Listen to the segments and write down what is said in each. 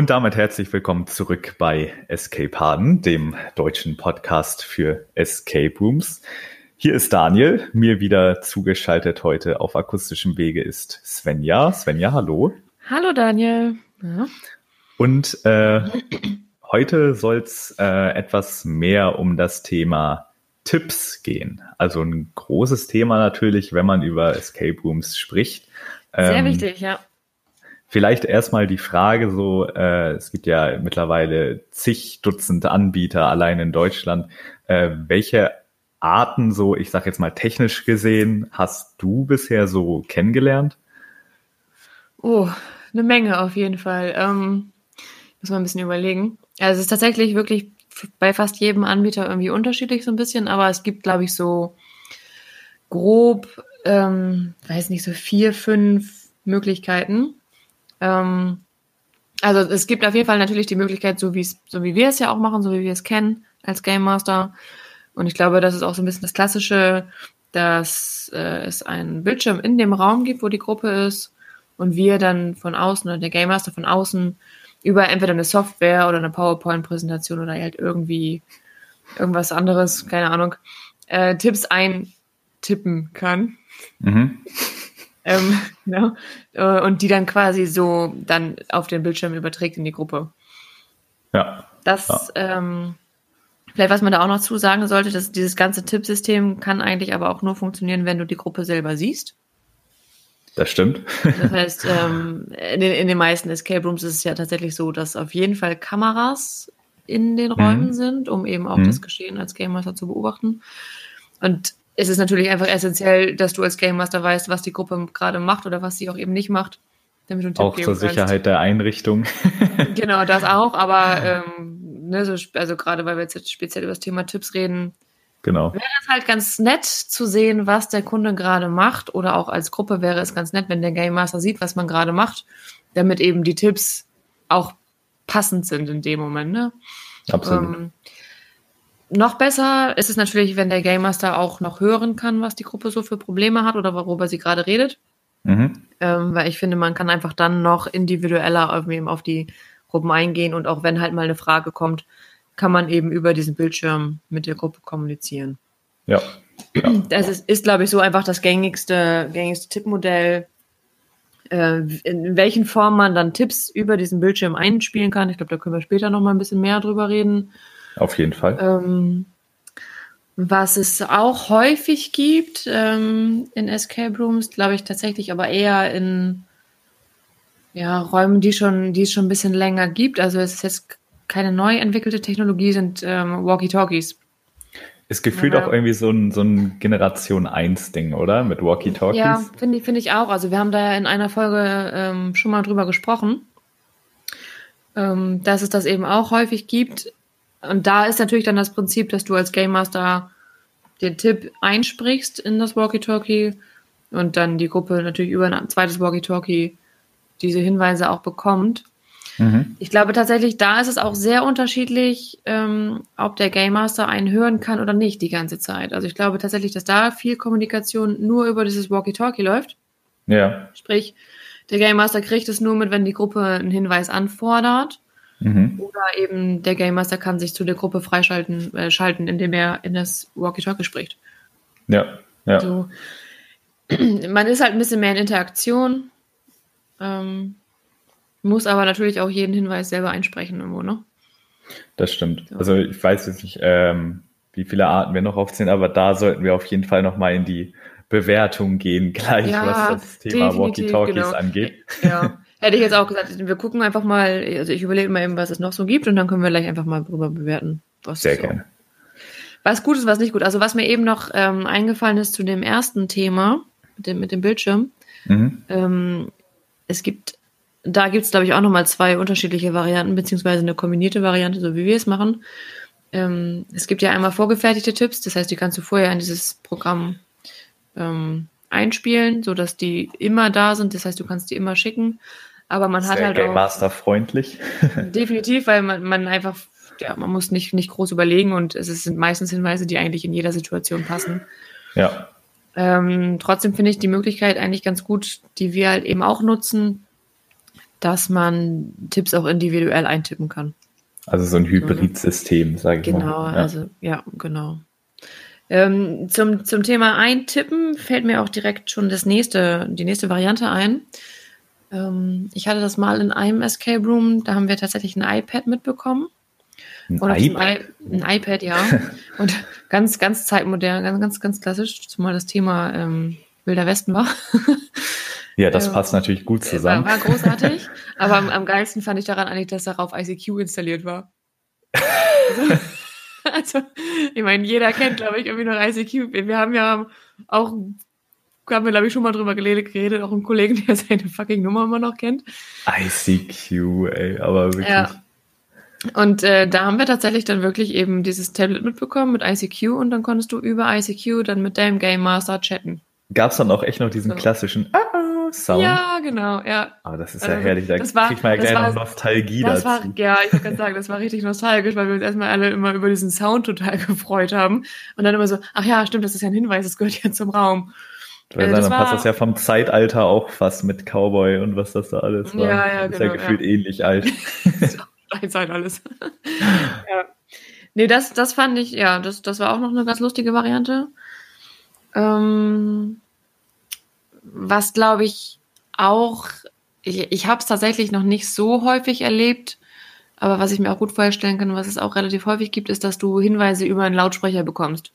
Und damit herzlich willkommen zurück bei Escape Harden, dem deutschen Podcast für Escape Rooms. Hier ist Daniel, mir wieder zugeschaltet heute auf akustischem Wege ist Svenja. Svenja, hallo. Hallo Daniel. Ja. Und äh, heute soll es äh, etwas mehr um das Thema Tipps gehen. Also ein großes Thema natürlich, wenn man über Escape Rooms spricht. Sehr ähm, wichtig, ja. Vielleicht erstmal die Frage so, äh, es gibt ja mittlerweile zig Dutzend Anbieter allein in Deutschland. Äh, welche Arten so, ich sage jetzt mal technisch gesehen, hast du bisher so kennengelernt? Oh, eine Menge auf jeden Fall. Ähm, muss man ein bisschen überlegen. Also es ist tatsächlich wirklich bei fast jedem Anbieter irgendwie unterschiedlich so ein bisschen, aber es gibt, glaube ich, so grob, ähm, weiß nicht, so vier, fünf Möglichkeiten. Ähm, also es gibt auf jeden Fall natürlich die Möglichkeit, so so wie wir es ja auch machen, so wie wir es kennen als Game Master. Und ich glaube, das ist auch so ein bisschen das Klassische, dass äh, es einen Bildschirm in dem Raum gibt, wo die Gruppe ist und wir dann von außen oder der Game Master von außen über entweder eine Software oder eine PowerPoint-Präsentation oder halt irgendwie irgendwas anderes, keine Ahnung, äh, Tipps eintippen kann. Mhm. Ähm, genau. Und die dann quasi so dann auf den Bildschirm überträgt in die Gruppe. Ja. Das, ja. Ähm, vielleicht was man da auch noch zu sagen sollte, dass dieses ganze Tippsystem kann eigentlich aber auch nur funktionieren, wenn du die Gruppe selber siehst. Das stimmt. Das heißt, ähm, in, den, in den meisten Escape Rooms ist es ja tatsächlich so, dass auf jeden Fall Kameras in den Räumen mhm. sind, um eben auch mhm. das Geschehen als Game Master zu beobachten. Und es ist natürlich einfach essentiell, dass du als Game Master weißt, was die Gruppe gerade macht oder was sie auch eben nicht macht. Damit du auch zur Sicherheit der Einrichtung. genau, das auch, aber ähm, ne, so, also gerade weil wir jetzt speziell über das Thema Tipps reden, Genau. Wäre es halt ganz nett zu sehen, was der Kunde gerade macht, oder auch als Gruppe wäre es ganz nett, wenn der Game Master sieht, was man gerade macht, damit eben die Tipps auch passend sind in dem Moment. Ne? Absolut. Ähm, noch besser ist es natürlich, wenn der Game Master auch noch hören kann, was die Gruppe so für Probleme hat oder worüber sie gerade redet. Mhm. Ähm, weil ich finde, man kann einfach dann noch individueller auf, auf die Gruppen eingehen und auch wenn halt mal eine Frage kommt, kann man eben über diesen Bildschirm mit der Gruppe kommunizieren. Ja. ja. Das ist, ist glaube ich, so einfach das gängigste, gängigste Tippmodell. Äh, in welchen Formen man dann Tipps über diesen Bildschirm einspielen kann. Ich glaube, da können wir später noch mal ein bisschen mehr drüber reden. Auf jeden Fall. Ähm, was es auch häufig gibt ähm, in Escape Rooms, glaube ich tatsächlich, aber eher in ja, Räumen, die schon, die es schon ein bisschen länger gibt. Also es ist jetzt keine neu entwickelte Technologie, sind ähm, Walkie-Talkies. Ist gefühlt ja. auch irgendwie so ein, so ein Generation 1-Ding, oder? Mit Walkie-Talkies? Ja, finde ich, finde ich auch. Also wir haben da ja in einer Folge ähm, schon mal drüber gesprochen, ähm, dass es das eben auch häufig gibt. Und da ist natürlich dann das Prinzip, dass du als Game Master den Tipp einsprichst in das Walkie-Talkie und dann die Gruppe natürlich über ein zweites Walkie-Talkie diese Hinweise auch bekommt. Mhm. Ich glaube tatsächlich, da ist es auch sehr unterschiedlich, ähm, ob der Game Master einen hören kann oder nicht die ganze Zeit. Also ich glaube tatsächlich, dass da viel Kommunikation nur über dieses Walkie-Talkie läuft. Ja. Sprich, der Game Master kriegt es nur mit, wenn die Gruppe einen Hinweis anfordert. Mhm. Oder eben der Game Master kann sich zu der Gruppe freischalten, äh, schalten, indem er in das Walkie-Talkie spricht. Ja, ja. So. Man ist halt ein bisschen mehr in Interaktion, ähm, muss aber natürlich auch jeden Hinweis selber einsprechen irgendwo, ne? Das stimmt. So. Also ich weiß jetzt nicht, ähm, wie viele Arten wir noch aufzählen, aber da sollten wir auf jeden Fall nochmal in die Bewertung gehen, gleich ja, was das Thema Walkie-Talkies genau. angeht. Ja. Hätte ich jetzt auch gesagt, wir gucken einfach mal, also ich überlege mal eben, was es noch so gibt und dann können wir gleich einfach mal drüber bewerten. Was Sehr so. gerne. Was gut ist, was nicht gut. Also was mir eben noch ähm, eingefallen ist zu dem ersten Thema mit dem, mit dem Bildschirm. Mhm. Ähm, es gibt, da gibt es glaube ich auch nochmal zwei unterschiedliche Varianten, beziehungsweise eine kombinierte Variante, so wie wir es machen. Ähm, es gibt ja einmal vorgefertigte Tipps, das heißt, die kannst du vorher in dieses Programm ähm, einspielen, sodass die immer da sind. Das heißt, du kannst die immer schicken. Aber man Sehr hat halt Game Master freundlich. definitiv, weil man, man einfach, ja, man muss nicht, nicht groß überlegen und es sind meistens Hinweise, die eigentlich in jeder Situation passen. Ja. Ähm, trotzdem finde ich die Möglichkeit eigentlich ganz gut, die wir halt eben auch nutzen, dass man Tipps auch individuell eintippen kann. Also so ein Hybridsystem, sage ich genau, mal. Genau, also ja, genau. Ähm, zum, zum Thema Eintippen fällt mir auch direkt schon das nächste, die nächste Variante ein. Ähm, ich hatte das mal in einem Escape Room, da haben wir tatsächlich ein iPad mitbekommen. Ein, iPad? ein iPad, ja. Und ganz, ganz zeitmodern, ganz, ganz, ganz klassisch, zumal das Thema ähm, Wilder Westen war. Ja, das passt natürlich gut zusammen. War, war großartig, aber am, am, geilsten fand ich daran eigentlich, dass darauf ICQ installiert war. Also, also ich meine, jeder kennt, glaube ich, irgendwie noch ICQ. Wir haben ja auch, haben wir, glaube ich, schon mal drüber geredet, auch einen Kollegen, der seine fucking Nummer immer noch kennt. ICQ, ey, aber wirklich. Ja. Und äh, da haben wir tatsächlich dann wirklich eben dieses Tablet mitbekommen mit ICQ und dann konntest du über ICQ dann mit deinem Game Master chatten. Gab es dann auch echt noch diesen so. klassischen ah -ah Sound? Ja, genau, ja. Aber das ist ja also, herrlich, da war, kriegt man ja gleich noch Nostalgie das dazu. War, ja, ich kann sagen, das war richtig nostalgisch, weil wir uns erstmal alle immer über diesen Sound total gefreut haben. Und dann immer so, ach ja, stimmt, das ist ja ein Hinweis, das gehört ja zum Raum. Weil also dann passt das ja vom Zeitalter auch fast mit Cowboy und was das da alles war. Ja, ja, das ist genau, ja gefühlt ja. ähnlich alt. Steinzeit alles. ja. Nee, das, das fand ich, ja, das, das war auch noch eine ganz lustige Variante. Ähm, was glaube ich auch, ich, ich habe es tatsächlich noch nicht so häufig erlebt, aber was ich mir auch gut vorstellen kann, was es auch relativ häufig gibt, ist, dass du Hinweise über einen Lautsprecher bekommst.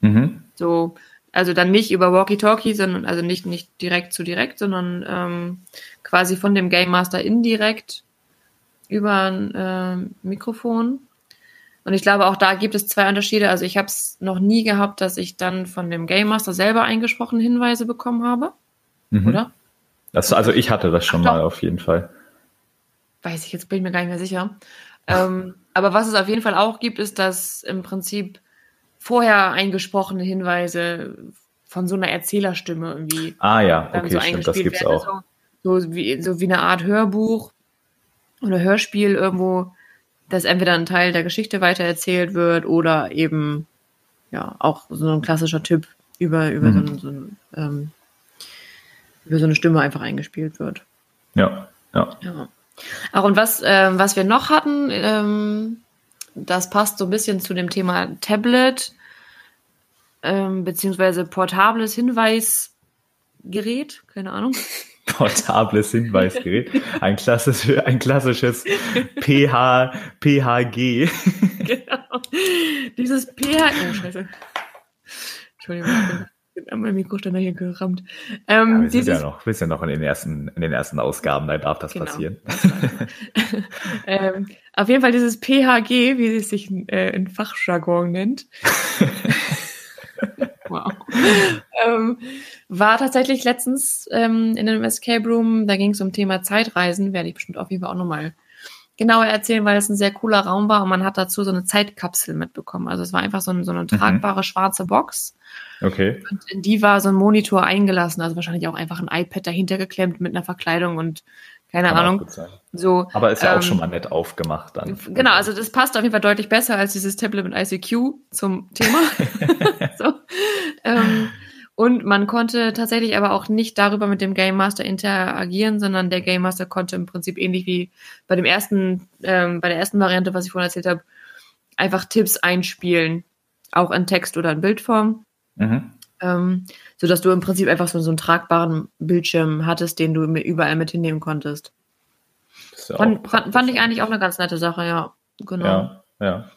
Mhm. So, also dann nicht über Walkie-Talkie, sondern also nicht, nicht direkt zu direkt, sondern ähm, quasi von dem Game Master indirekt über ein äh, Mikrofon. Und ich glaube, auch da gibt es zwei Unterschiede. Also ich habe es noch nie gehabt, dass ich dann von dem Game Master selber eingesprochen Hinweise bekommen habe. Mhm. Oder? Das, also ich hatte das schon Ach, mal auf jeden Fall. Weiß ich, jetzt bin ich mir gar nicht mehr sicher. ähm, aber was es auf jeden Fall auch gibt, ist, dass im Prinzip vorher eingesprochene Hinweise von so einer Erzählerstimme irgendwie. Ah ja, okay, so stimmt, das gibt's werden. auch. So, wie, so wie eine Art Hörbuch oder Hörspiel irgendwo, dass entweder ein Teil der Geschichte weitererzählt wird oder eben ja auch so ein klassischer Tipp über, über mhm. so, ein, so ein ähm, über so eine Stimme einfach eingespielt wird. Ja, ja. ja. Ach, und was, ähm, was wir noch hatten, ähm, das passt so ein bisschen zu dem Thema Tablet, ähm, beziehungsweise portables Hinweisgerät, keine Ahnung. Portables Hinweisgerät. Ein, klassisch, ein klassisches PH, PHG. Genau. Dieses PH. Oh, Scheiße. Entschuldigung mein Mikroständer hier gerammt. Ähm, ja, wir sind ja noch, wir sind noch in den ersten, in den ersten Ausgaben, da darf das genau, passieren. ähm, auf jeden Fall dieses PHG, wie es sich äh, in Fachjargon nennt. wow. ähm, war tatsächlich letztens ähm, in einem Escape Room, da ging es um Thema Zeitreisen, werde ich bestimmt auf jeden Fall auch nochmal genauer erzählen, weil es ein sehr cooler Raum war und man hat dazu so eine Zeitkapsel mitbekommen. Also es war einfach so, ein, so eine mhm. tragbare mhm. schwarze Box. Okay. Und in die war so ein Monitor eingelassen, also wahrscheinlich auch einfach ein iPad dahinter geklemmt mit einer Verkleidung und keine Kann Ahnung. So, Aber ist ja ähm, auch schon mal nett aufgemacht dann. Genau, also das passt auf jeden Fall deutlich besser als dieses Tablet mit ICQ zum Thema. so. ähm, und man konnte tatsächlich aber auch nicht darüber mit dem Game Master interagieren, sondern der Game Master konnte im Prinzip ähnlich wie bei dem ersten, ähm, bei der ersten Variante, was ich vorhin erzählt habe, einfach Tipps einspielen, auch in Text oder in Bildform. Mhm. Ähm, so dass du im Prinzip einfach so, so einen tragbaren Bildschirm hattest, den du überall mit hinnehmen konntest. Ja fand, fand, fand, ich eigentlich auch eine ganz nette Sache, ja. Genau. Ja, ja.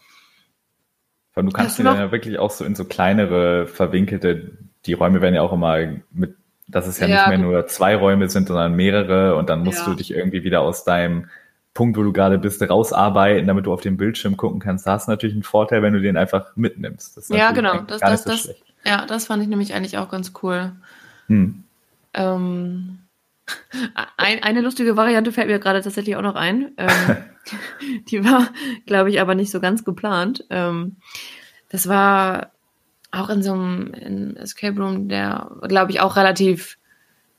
Weil du kannst dir dann ja wirklich auch so in so kleinere, verwinkelte, die Räume werden ja auch immer mit, dass es ja, ja nicht mehr nur zwei Räume sind, sondern mehrere und dann musst ja. du dich irgendwie wieder aus deinem Punkt, wo du gerade bist, rausarbeiten, damit du auf den Bildschirm gucken kannst. Da hast du natürlich einen Vorteil, wenn du den einfach mitnimmst. ja, genau. Das, das, so das, ja, das fand ich nämlich eigentlich auch ganz cool. Hm. Ähm, ein, eine lustige Variante fällt mir gerade tatsächlich auch noch ein. Ähm, die war, glaube ich, aber nicht so ganz geplant. Ähm, das war auch in so einem Escape Room, der, glaube ich, auch relativ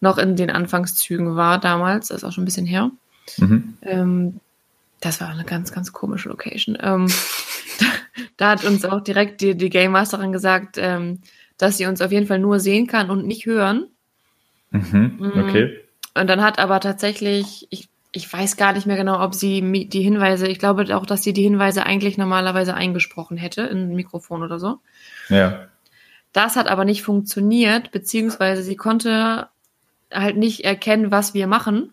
noch in den Anfangszügen war damals. Das ist auch schon ein bisschen her. Mhm. Ähm, das war eine ganz, ganz komische Location. Ähm, da, da, hat uns auch direkt die, die Game Masterin gesagt, ähm, dass sie uns auf jeden Fall nur sehen kann und nicht hören. Mhm, mm. okay. Und dann hat aber tatsächlich, ich, ich weiß gar nicht mehr genau, ob sie die Hinweise, ich glaube auch, dass sie die Hinweise eigentlich normalerweise eingesprochen hätte in ein Mikrofon oder so. Ja. Das hat aber nicht funktioniert, beziehungsweise sie konnte halt nicht erkennen, was wir machen.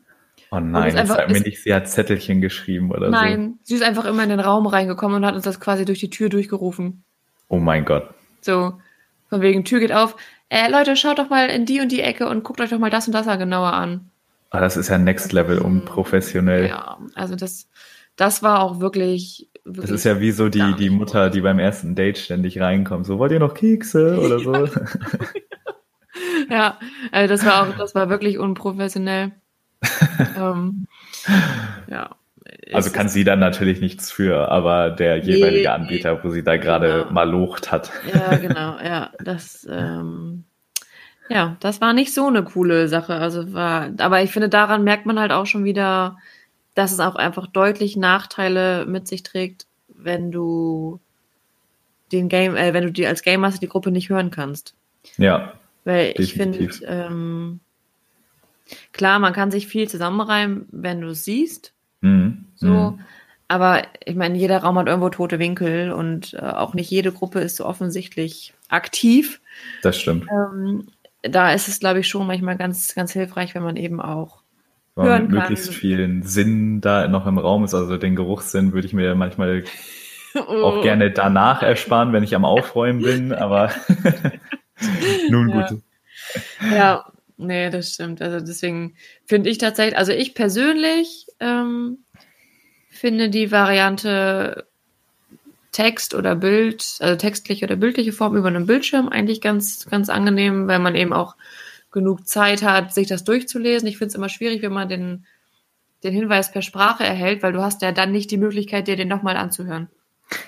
Oh nein, einfach, sag mir nicht, sie hat Zettelchen geschrieben oder nein, so. Nein, sie ist einfach immer in den Raum reingekommen und hat uns das quasi durch die Tür durchgerufen. Oh mein Gott. So, von wegen Tür geht auf. Äh, Leute, schaut doch mal in die und die Ecke und guckt euch doch mal das und das genauer an. Ah, das ist ja Next Level unprofessionell. Ja, also das, das war auch wirklich. Wirklich das ist ja wie so die, die Mutter, die beim ersten Date ständig reinkommt. So, wollt ihr noch Kekse oder so? ja, also das war auch, das war wirklich unprofessionell. ähm, ja. Also kann sie dann natürlich nichts für, aber der jeweilige Anbieter, wo sie da gerade genau. mal locht hat. Ja, genau, ja. Das, ähm, ja, das war nicht so eine coole Sache. Also war, aber ich finde, daran merkt man halt auch schon wieder, dass es auch einfach deutlich Nachteile mit sich trägt, wenn du den Game, äh, wenn du die als Game Master die Gruppe nicht hören kannst. Ja. Weil ich finde, ähm, klar, man kann sich viel zusammenreimen, wenn du es siehst. Mhm. So. Mhm. Aber ich meine, jeder Raum hat irgendwo tote Winkel und äh, auch nicht jede Gruppe ist so offensichtlich aktiv. Das stimmt. Ähm, da ist es, glaube ich, schon manchmal ganz, ganz hilfreich, wenn man eben auch hören kann. möglichst vielen Sinn da noch im Raum ist. Also den Geruchssinn würde ich mir manchmal oh. auch gerne danach ersparen, wenn ich am Aufräumen bin, aber nun gut. Ja. ja, nee, das stimmt. Also deswegen finde ich tatsächlich, also ich persönlich ähm, finde die Variante Text oder Bild, also textliche oder bildliche Form über einem Bildschirm eigentlich ganz, ganz angenehm, weil man eben auch genug Zeit hat, sich das durchzulesen. Ich finde es immer schwierig, wenn man den, den Hinweis per Sprache erhält, weil du hast ja dann nicht die Möglichkeit, dir den nochmal anzuhören.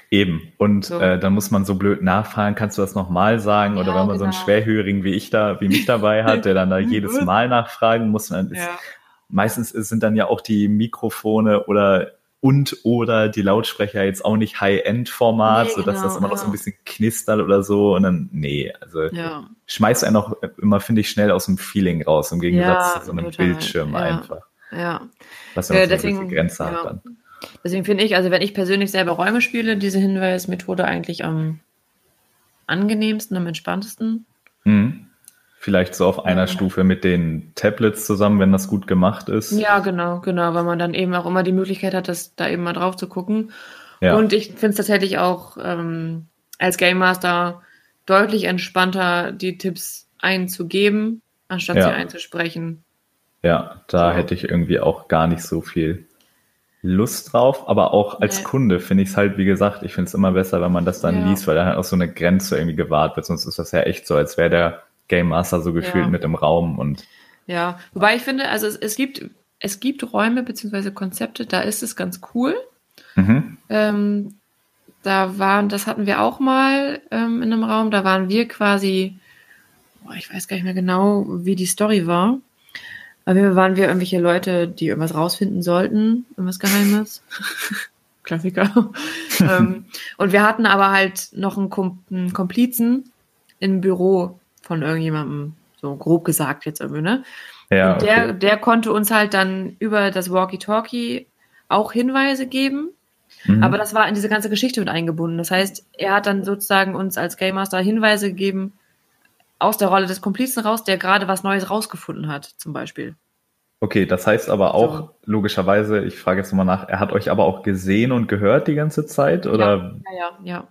Eben. Und so. äh, dann muss man so blöd nachfragen, kannst du das nochmal sagen? Ja, Oder wenn man genau. so einen genau. Schwerhörigen wie ich da, wie mich dabei hat, der dann da jedes Mal nachfragen muss, dann ist, ja. meistens sind dann ja auch die Mikrofone oder und oder die Lautsprecher jetzt auch nicht High-End-Format, nee, sodass genau, das immer noch so ein bisschen knistert oder so. Und dann, nee, also ja. schmeißt einen auch immer, finde ich, schnell aus dem Feeling raus, im Gegensatz ja, zu so einem total. Bildschirm ja. einfach. Ja. Was ja, deswegen, eine Grenze hat dann. Deswegen finde ich, also wenn ich persönlich selber Räume spiele, diese Hinweismethode eigentlich am angenehmsten, am entspanntesten. Mhm. Vielleicht so auf einer ja. Stufe mit den Tablets zusammen, wenn das gut gemacht ist. Ja, genau, genau, weil man dann eben auch immer die Möglichkeit hat, das da eben mal drauf zu gucken. Ja. Und ich finde es tatsächlich auch ähm, als Game Master deutlich entspannter, die Tipps einzugeben, anstatt ja. sie einzusprechen. Ja, da so. hätte ich irgendwie auch gar nicht so viel Lust drauf, aber auch als nee. Kunde finde ich es halt, wie gesagt, ich finde es immer besser, wenn man das dann ja. liest, weil dann halt auch so eine Grenze irgendwie gewahrt wird. Sonst ist das ja echt so, als wäre der Game Master so gefühlt ja. mit im Raum und. Ja, wobei ich finde, also es, es gibt, es gibt Räume bzw. Konzepte, da ist es ganz cool. Mhm. Ähm, da waren, das hatten wir auch mal ähm, in einem Raum, da waren wir quasi, boah, ich weiß gar nicht mehr genau, wie die Story war. Aber wir waren wir irgendwelche Leute, die irgendwas rausfinden sollten, irgendwas Geheimes. Klassiker. ähm, und wir hatten aber halt noch einen, Kom einen Komplizen im Büro, von irgendjemandem, so grob gesagt jetzt irgendwie, ne? Ja, und der, okay. der konnte uns halt dann über das Walkie-Talkie auch Hinweise geben. Mhm. Aber das war in diese ganze Geschichte mit eingebunden. Das heißt, er hat dann sozusagen uns als Game Master Hinweise gegeben aus der Rolle des Komplizen raus, der gerade was Neues rausgefunden hat, zum Beispiel. Okay, das heißt aber auch so. logischerweise, ich frage jetzt nochmal nach, er hat euch aber auch gesehen und gehört die ganze Zeit, oder? Ja, ja, ja. ja.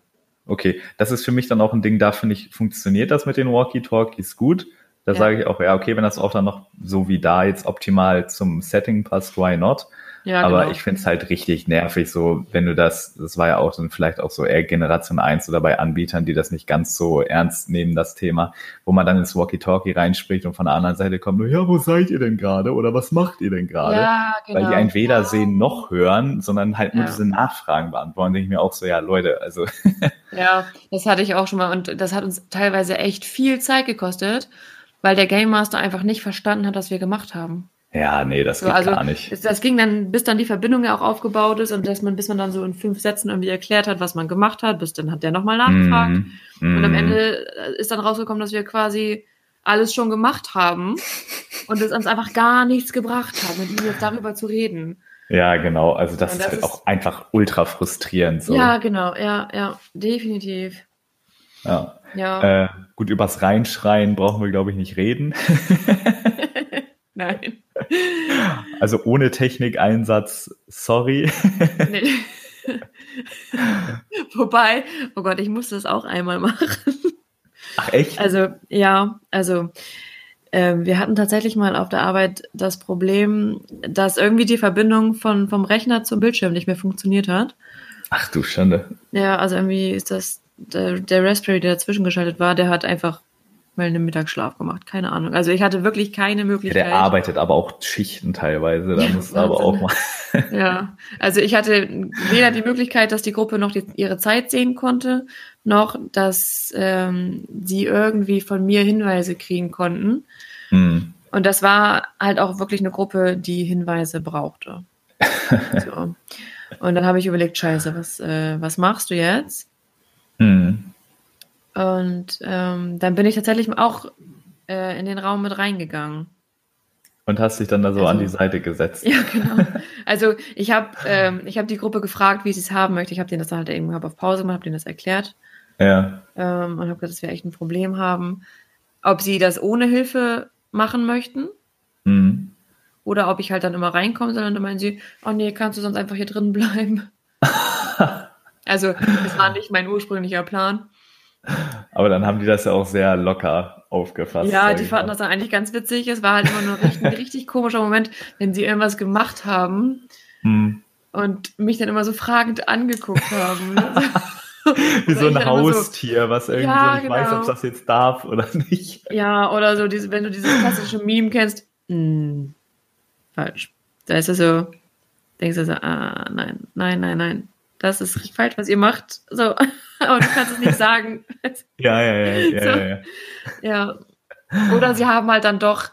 Okay, das ist für mich dann auch ein Ding, da finde ich, funktioniert das mit den Walkie-Talkies gut. Da ja. sage ich auch, ja, okay, wenn das auch dann noch so wie da jetzt optimal zum Setting passt, why not? Ja, Aber genau. ich finde es halt richtig nervig, so wenn du das, das war ja auch dann vielleicht auch so eher Generation 1 oder bei Anbietern, die das nicht ganz so ernst nehmen, das Thema, wo man dann ins Walkie-Talkie reinspricht und von der anderen Seite kommt, ja, wo seid ihr denn gerade oder was macht ihr denn gerade? Ja, genau. Weil die einen weder ja. sehen noch hören, sondern halt nur ja. diese Nachfragen beantworten. denke ich mir auch so, ja, Leute, also. ja, das hatte ich auch schon mal und das hat uns teilweise echt viel Zeit gekostet, weil der Game Master einfach nicht verstanden hat, was wir gemacht haben. Ja, nee, das so, geht also, gar nicht. Das, ging dann, bis dann die Verbindung ja auch aufgebaut ist und dass man, bis man dann so in fünf Sätzen irgendwie erklärt hat, was man gemacht hat, bis dann hat der nochmal nachgefragt. Mm, mm. Und am Ende ist dann rausgekommen, dass wir quasi alles schon gemacht haben. und es uns einfach gar nichts gebracht hat, mit ihm jetzt darüber zu reden. Ja, genau. Also das, das ist halt ist, auch einfach ultra frustrierend. So. Ja, genau. Ja, ja, definitiv. Ja. ja. Äh, gut, übers Reinschreien brauchen wir, glaube ich, nicht reden. Nein. Also ohne Technikeinsatz, sorry. Nee. Wobei, oh Gott, ich musste das auch einmal machen. Ach echt? Also, ja, also äh, wir hatten tatsächlich mal auf der Arbeit das Problem, dass irgendwie die Verbindung von, vom Rechner zum Bildschirm nicht mehr funktioniert hat. Ach du Schande. Ja, also irgendwie ist das, der, der Raspberry, der dazwischen geschaltet war, der hat einfach mal einen Mittagsschlaf gemacht. Keine Ahnung. Also ich hatte wirklich keine Möglichkeit. Ja, der arbeitet aber auch Schichten teilweise. Da muss aber auch mal. ja, also ich hatte weder die Möglichkeit, dass die Gruppe noch die, ihre Zeit sehen konnte, noch dass ähm, sie irgendwie von mir Hinweise kriegen konnten. Mhm. Und das war halt auch wirklich eine Gruppe, die Hinweise brauchte. so. Und dann habe ich überlegt, scheiße, was, äh, was machst du jetzt? Mhm. Und ähm, dann bin ich tatsächlich auch äh, in den Raum mit reingegangen. Und hast dich dann da so also, an die Seite gesetzt. Ja, genau. Also ich habe ähm, hab die Gruppe gefragt, wie sie es haben möchte. Ich habe denen das halt eben hab auf Pause gemacht, habe denen das erklärt. Ja. Ähm, und habe gesagt, dass wir echt ein Problem haben. Ob sie das ohne Hilfe machen möchten. Mhm. Oder ob ich halt dann immer reinkomme, sondern dann meinen sie, oh nee, kannst du sonst einfach hier drin bleiben. also, das war nicht mein ursprünglicher Plan. Aber dann haben die das ja auch sehr locker aufgefasst. Ja, die fanden das dann eigentlich ganz witzig. Es war halt immer nur ein richtig komischer Moment, wenn sie irgendwas gemacht haben hm. und mich dann immer so fragend angeguckt haben. Wie so ein Haustier, so, was irgendwie ja, so nicht genau. weiß, ob das jetzt darf oder nicht. Ja, oder so, diese, wenn du dieses klassische Meme kennst, hm, falsch. Da ist es so, denkst du so, ah, nein, nein, nein, nein das ist falsch, was ihr macht. So, aber du kannst es nicht sagen. ja, ja, ja, ja, so. ja, ja. Ja. Oder sie haben halt dann doch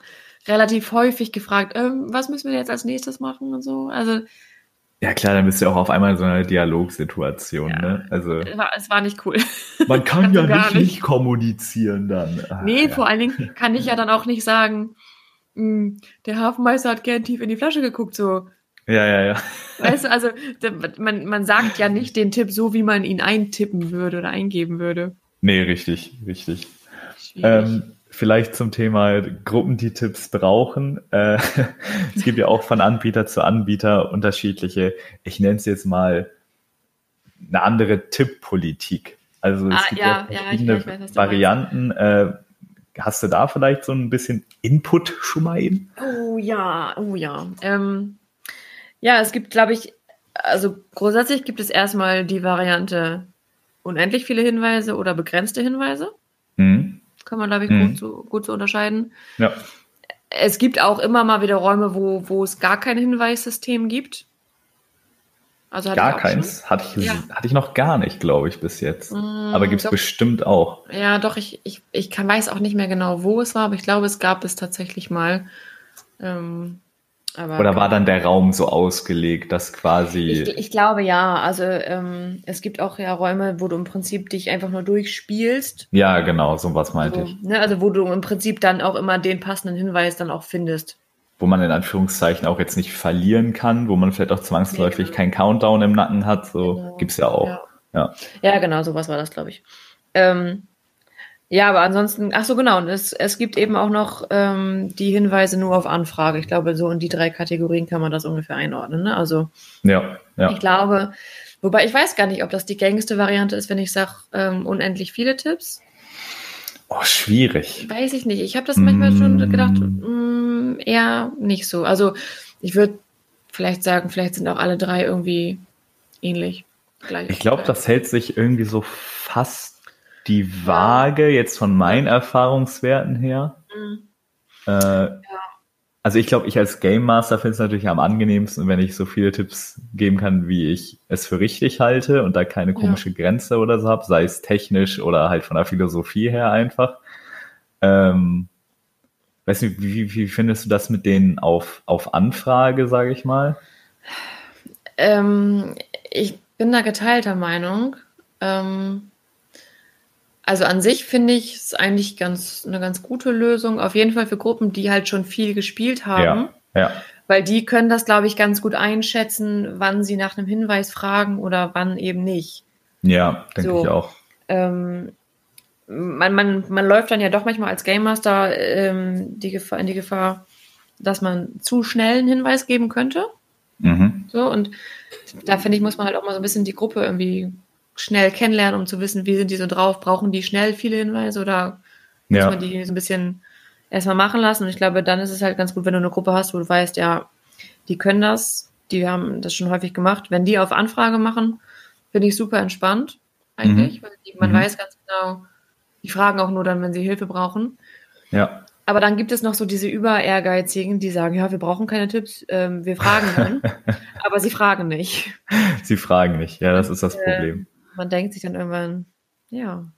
relativ häufig gefragt, ähm, was müssen wir jetzt als nächstes machen und so. Also ja klar, dann bist du auch auf einmal in so einer Dialogsituation. Ja, ne? Also es war, nicht cool. Man kann ja nicht, nicht, kommunizieren dann. Ah, nee, ja. vor allen Dingen kann ich ja dann auch nicht sagen, hm, der Hafenmeister hat gern tief in die Flasche geguckt, so. Ja, ja, ja. Weißt du, also man, man sagt ja nicht den Tipp so, wie man ihn eintippen würde oder eingeben würde. Nee, richtig, richtig. Ähm, vielleicht zum Thema Gruppen, die Tipps brauchen. Äh, es gibt ja auch von Anbieter zu Anbieter unterschiedliche, ich nenne es jetzt mal eine andere Tipppolitik. Also es ah, gibt ja, ja verschiedene ja, weiß, Varianten. Äh, hast du da vielleicht so ein bisschen Input schon mal eben? Oh ja, oh ja. Ähm, ja, es gibt, glaube ich, also grundsätzlich gibt es erstmal die Variante unendlich viele Hinweise oder begrenzte Hinweise. Mhm. Kann man, glaube ich, mhm. gut, so, gut so unterscheiden. Ja. Es gibt auch immer mal wieder Räume, wo, wo es gar kein Hinweissystem gibt. Also gar keins? Hatte ich, ja. hatte ich noch gar nicht, glaube ich, bis jetzt. Mm, aber gibt es bestimmt auch. Ja, doch, ich, ich, ich kann, weiß auch nicht mehr genau, wo es war, aber ich glaube, es gab es tatsächlich mal. Ähm, aber Oder war dann der Raum so ausgelegt, dass quasi. Ich, ich glaube ja. Also ähm, es gibt auch ja Räume, wo du im Prinzip dich einfach nur durchspielst. Ja, genau, so was meinte also, ich. Ne, also wo du im Prinzip dann auch immer den passenden Hinweis dann auch findest. Wo man in Anführungszeichen auch jetzt nicht verlieren kann, wo man vielleicht auch zwangsläufig nee, keinen Countdown im Nacken hat. So genau. gibt's ja auch. Ja. ja. Ja, genau, sowas war das, glaube ich. Ähm, ja, aber ansonsten, ach so genau, und es, es gibt eben auch noch ähm, die Hinweise nur auf Anfrage. Ich glaube, so in die drei Kategorien kann man das ungefähr einordnen. Ne? Also ja, ja. ich glaube, wobei ich weiß gar nicht, ob das die gängigste Variante ist, wenn ich sage, ähm, unendlich viele Tipps. Oh, schwierig. Weiß ich nicht. Ich habe das manchmal mm. schon gedacht, mm, eher nicht so. Also ich würde vielleicht sagen, vielleicht sind auch alle drei irgendwie ähnlich. Gleich ich glaube, das hält sich irgendwie so fast die Waage jetzt von meinen Erfahrungswerten her. Mhm. Äh, ja. Also ich glaube, ich als Game Master finde es natürlich am angenehmsten, wenn ich so viele Tipps geben kann, wie ich es für richtig halte und da keine komische ja. Grenze oder so habe, sei es technisch oder halt von der Philosophie her einfach. Ähm, weiß nicht, wie, wie findest du das mit denen auf, auf Anfrage, sage ich mal? Ähm, ich bin da geteilter Meinung. Ähm, Also an sich finde ich es eigentlich ganz eine ganz gute Lösung. Auf jeden Fall für Gruppen, die halt schon viel gespielt haben. Ja, ja. Weil die können das, glaube ich, ganz gut einschätzen, wann sie nach einem Hinweis fragen oder wann eben nicht. Ja, denke So. ich auch. Ähm, man, man, man läuft dann ja doch manchmal als Game Master ähm, die Gefahr, in die Gefahr, dass man zu schnell einen Hinweis geben könnte. Mhm. So, und da finde ich, muss man halt auch mal so ein bisschen die Gruppe irgendwie schnell kennenlernen, um zu wissen, wie sind die so drauf, brauchen die schnell viele Hinweise oder muss Ja, man die so ein bisschen erstmal machen lassen. Und ich glaube, dann ist es halt ganz gut, wenn du eine Gruppe hast, wo du weißt, ja, die können das, die haben das schon häufig gemacht. Wenn die auf Anfrage machen, finde ich super entspannt eigentlich, weil die, man Mhm. weiß ganz genau, die fragen auch nur dann, wenn sie Hilfe brauchen. ja, Aber dann gibt es noch so diese Über-Ehrgeizigen, die sagen, ja, wir brauchen keine Tipps, ähm, wir fragen dann, aber sie fragen nicht. sie fragen nicht. Ja, das ist das Problem. Man denkt sich dann irgendwann, ja,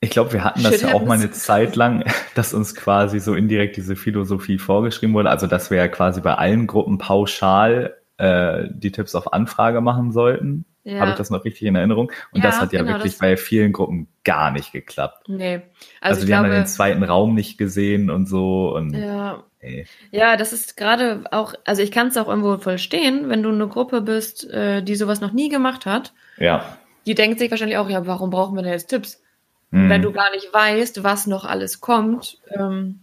Ich glaube, wir hatten das Shit ja auch mal eine. Zeit lang, dass uns quasi so indirekt diese Philosophie vorgeschrieben wurde. Also, dass wir ja quasi bei allen Gruppen pauschal äh, die Tipps auf Anfrage machen sollten. ja. Habe ich das noch richtig in Erinnerung? Und Ja, das hat ja genau, wirklich bei vielen Gruppen gar nicht geklappt. Nee. Also, Also, die haben dann den zweiten Raum nicht gesehen und so. Und ja, ey, ja, das ist gerade auch, also ich kann es auch irgendwo verstehen, wenn du eine Gruppe bist, äh, die sowas noch nie gemacht hat, ja. Die denkt sich wahrscheinlich auch, ja, warum brauchen wir denn jetzt Tipps? Mhm. Wenn du gar nicht weißt, was noch alles kommt, ähm,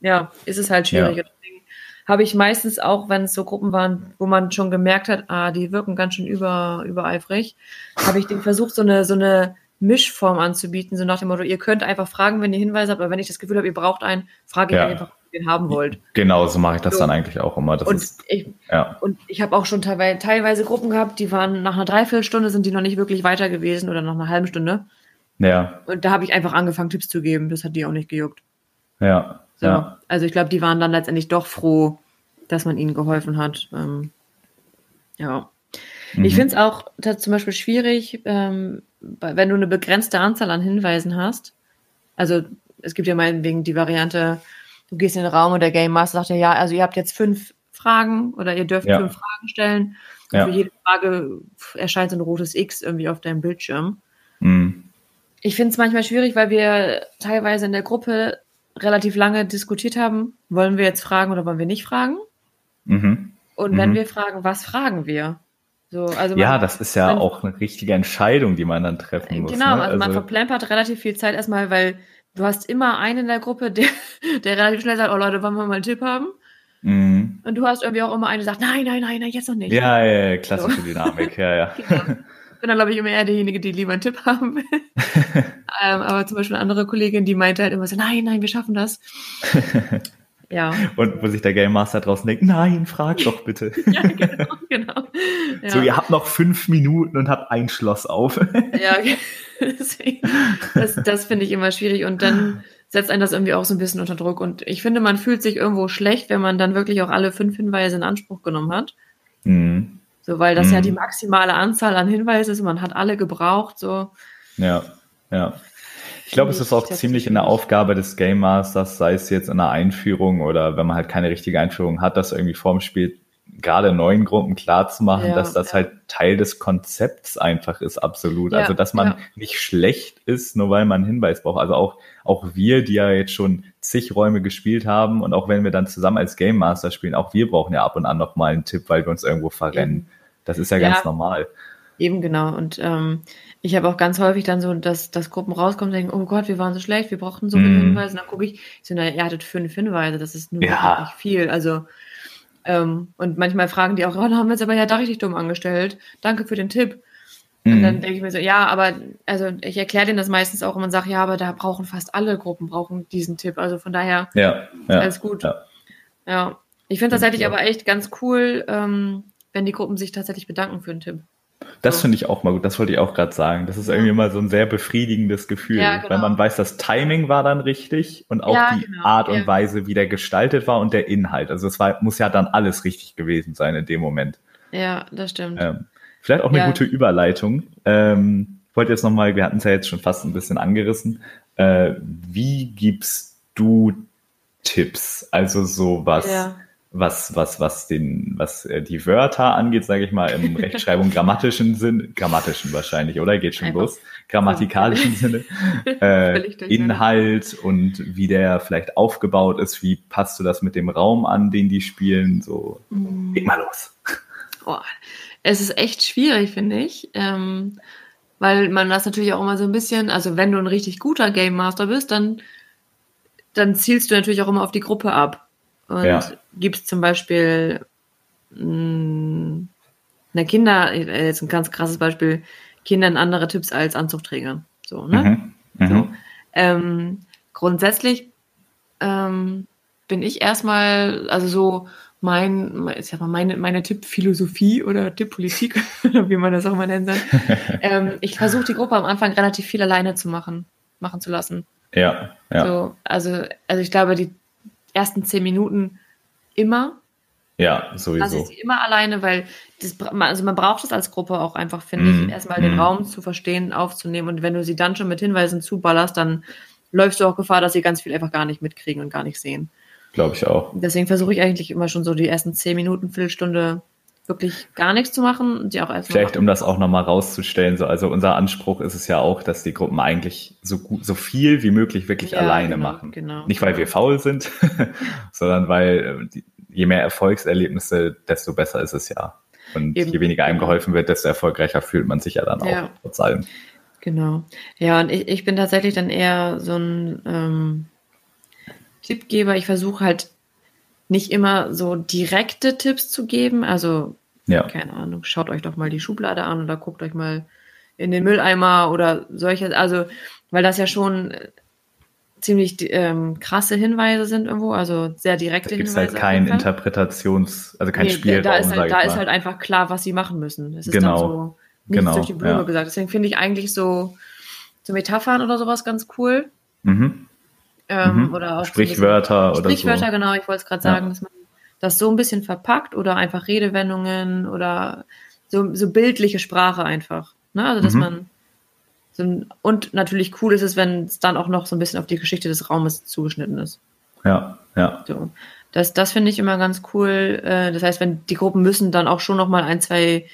ja, ist es halt schwierig. Ja. Deswegen habe ich meistens auch, wenn es so Gruppen waren, wo man schon gemerkt hat, ah, die wirken ganz schön über, übereifrig, habe ich denen versucht, so eine, so eine Mischform anzubieten, so nach dem Motto, ihr könnt einfach fragen, wenn ihr Hinweise habt, aber wenn ich das Gefühl habe, ihr braucht einen, frage ich Ja. einfach, ob ihr den haben wollt. Genau, so mache ich das So. dann eigentlich auch immer. Das Und ist, ich, ja. und ich habe auch schon teilweise, teilweise Gruppen gehabt, die waren nach einer Dreiviertelstunde sind die noch nicht wirklich weiter gewesen oder nach einer halben Stunde. Ja, Und da habe ich einfach angefangen, Tipps zu geben. Das hat die auch nicht gejuckt. ja, So. ja. Also ich glaube, die waren dann letztendlich doch froh, dass man ihnen geholfen hat. Ähm, ja. Ich Mhm. finde es auch zum Beispiel schwierig, ähm, wenn du eine begrenzte Anzahl an Hinweisen hast. Also es gibt ja meinetwegen die Variante, du gehst in den Raum und der Game Master sagt ja, ja, also ihr habt jetzt fünf Fragen oder ihr dürft Ja. fünf Fragen stellen. Und Ja. für jede Frage erscheint so ein rotes X irgendwie auf deinem Bildschirm. Mhm. Ich finde es manchmal schwierig, weil wir teilweise in der Gruppe relativ lange diskutiert haben, wollen wir jetzt fragen oder wollen wir nicht fragen? Mhm. Und wenn Mhm. wir fragen, was fragen wir? So, also Ja, man, das ist ja man- auch eine richtige Entscheidung, die man dann treffen muss. genau, ne? also, man verplempert relativ viel Zeit erstmal, weil du hast immer einen in der Gruppe, der, der relativ schnell sagt, oh Leute, wollen wir mal einen Tipp haben? Mhm. Und du hast irgendwie auch immer eine, die sagt, nein, nein, nein, nein, jetzt noch nicht. Ja, ja, ja, klassische Dynamik, ja, ja. Genau. Ich bin dann, glaube ich, immer eher derjenige, die lieber einen Tipp haben will. ähm, aber zum Beispiel eine andere Kollegin, die meinte halt immer so, nein, nein, wir schaffen das. Ja. Und wo sich der Game Master draußen denkt, nein, frag doch bitte. ja, genau, genau. Ja. So, ihr habt noch fünf Minuten und habt ein Schloss auf. Ja, deswegen, das, das finde ich immer schwierig und dann setzt einen das irgendwie auch so ein bisschen unter Druck und ich finde, man fühlt sich irgendwo schlecht, wenn man dann wirklich auch alle fünf Hinweise in Anspruch genommen hat. Mhm. So, weil das ja Mhm. die maximale Anzahl an Hinweisen ist, man hat alle gebraucht, so. Ja, ja. Ich glaube, es ist auch ziemlich in der. Aufgabe des Game Masters, sei es jetzt in einer Einführung oder wenn man halt keine richtige Einführung hat, das irgendwie vorm Spiel gerade neuen Gruppen klar zu machen, Ja, dass das ja. halt Teil des Konzepts einfach ist, absolut. Ja, also, dass man nicht schlecht ist, nur weil man einen Hinweis braucht. Also auch, auch wir, die ja jetzt schon zig Räume gespielt haben und auch wenn wir dann zusammen als Game Master spielen, auch wir brauchen ja ab und an noch mal einen Tipp, weil wir uns irgendwo verrennen. Eben. Das ist ja, Ja. ganz normal. Eben genau. Und ähm, ich habe auch ganz häufig dann so, dass, dass Gruppen rauskommen und denken, oh Gott, wir waren so schlecht, wir brauchten so viele Mhm. Hinweise. Und dann gucke ich, ich so, na, ihr hattet fünf Hinweise, das ist nur Ja. wirklich viel. Also, ähm, und manchmal fragen die auch, oh, da haben wir uns aber ja da richtig dumm angestellt. Danke für den Tipp. Und Mhm. dann denke ich mir so, ja, aber also ich erkläre denen das meistens auch und man sagt, ja, aber da brauchen fast alle Gruppen brauchen diesen Tipp. Also von daher Ja, ja. alles gut. Ja. Ja. Ich finde tatsächlich aber echt ganz cool, ähm, wenn die Gruppen sich tatsächlich bedanken für den Tipp. Das finde ich auch mal gut, das wollte ich auch gerade sagen. Das ist irgendwie mal so ein sehr befriedigendes Gefühl, Ja, genau. weil man weiß, das Timing war dann richtig und auch Ja, die genau, Art und ja. Weise, wie der gestaltet war und der Inhalt. Also es war, muss ja dann alles richtig gewesen sein in dem Moment. Ja, das stimmt. Ähm, vielleicht auch eine gute Überleitung. Ähm, ich wollte jetzt nochmal, wir hatten es ja jetzt schon fast ein bisschen angerissen. Äh, wie gibst du Tipps? Also so was Ja. Was, was, was den, was äh, die Wörter angeht, sage ich mal, im Rechtschreibung grammatischen Sinn, grammatischen wahrscheinlich, oder? Geht schon Einfach los. Grammatikalischen Sinne. Äh, Inhalt und wie der vielleicht aufgebaut ist, wie passt du das mit dem Raum an, den die spielen, so. Mm. Leg mal los. Oh, es ist echt schwierig, finde ich. Ähm, weil man das natürlich auch immer so ein bisschen, also wenn du ein richtig guter Game Master bist, dann, dann zielst du natürlich auch immer auf die Gruppe ab. Und ja. gibst zum Beispiel mh, mm, eine Kinder, äh, jetzt ein ganz krasses Beispiel, Kindern andere Tipps als Anzugträger. So, ne? Mhm. Mhm. So. Ähm, grundsätzlich ähm, bin ich erstmal, also so mein, ich sag mal, meine, meine Tippphilosophie oder Tipppolitik, wie man das auch mal nennen soll. ähm, ich versuche die Gruppe am Anfang relativ viel alleine zu machen, machen zu lassen. Ja, ja. So, also, also ich glaube, die ersten zehn Minuten immer. Ja, sowieso. Also ich immer alleine, weil das, also man braucht es als Gruppe auch einfach, finde mm, ich, erstmal mm. den mhm. Raum zu verstehen, aufzunehmen. Und wenn du sie dann schon mit Hinweisen zuballerst, dann läufst du auch Gefahr, dass sie ganz viel einfach gar nicht mitkriegen und gar nicht sehen. Glaube ich auch. Deswegen versuche ich eigentlich immer schon so die ersten zehn Minuten, Viertelstunde wirklich gar nichts zu machen und die auch erst Vielleicht, um das auch nochmal rauszustellen, so, also unser Anspruch ist es ja auch, dass die Gruppen eigentlich so gut, so viel wie möglich wirklich ja, alleine genau, machen. Genau. Nicht, weil wir faul sind, sondern weil äh, je mehr Erfolgserlebnisse, desto besser ist es ja. Und Eben. je weniger einem geholfen wird, desto erfolgreicher fühlt man sich ja dann ja. auch, trotz allem. Genau. Ja, und ich, ich bin tatsächlich dann eher so ein ähm, Tippgeber. Ich versuche halt nicht immer so direkte Tipps zu geben. Also, ja. keine Ahnung, schaut euch doch mal die Schublade an oder guckt euch mal in den Mülleimer oder solche. Also, weil das ja schon ziemlich ähm, krasse Hinweise sind irgendwo, also sehr direkte da gibt's halt Hinweise. halt kein Interpretations-, also kein nee, Spielraum. Da, ist halt, da ist halt einfach klar, was sie machen müssen. Es ist genau. dann so nichts genau. durch die Blume ja. gesagt. Deswegen finde ich eigentlich so, so Metaphern oder sowas ganz cool. Mhm. Ähm, mhm. Oder auch Sprichwörter so oder Sprichwörter, so. genau, ich wollte es gerade sagen, ja. dass man das so ein bisschen verpackt oder einfach Redewendungen oder so, so bildliche Sprache einfach. Ne? Also dass mhm. man so, und natürlich cool ist es, wenn es dann auch noch so ein bisschen auf die Geschichte des Raumes zugeschnitten ist. Ja, ja. So. Das, das finde ich immer ganz cool. Äh, das heißt, wenn die Gruppen müssen dann auch schon noch mal ein, zwei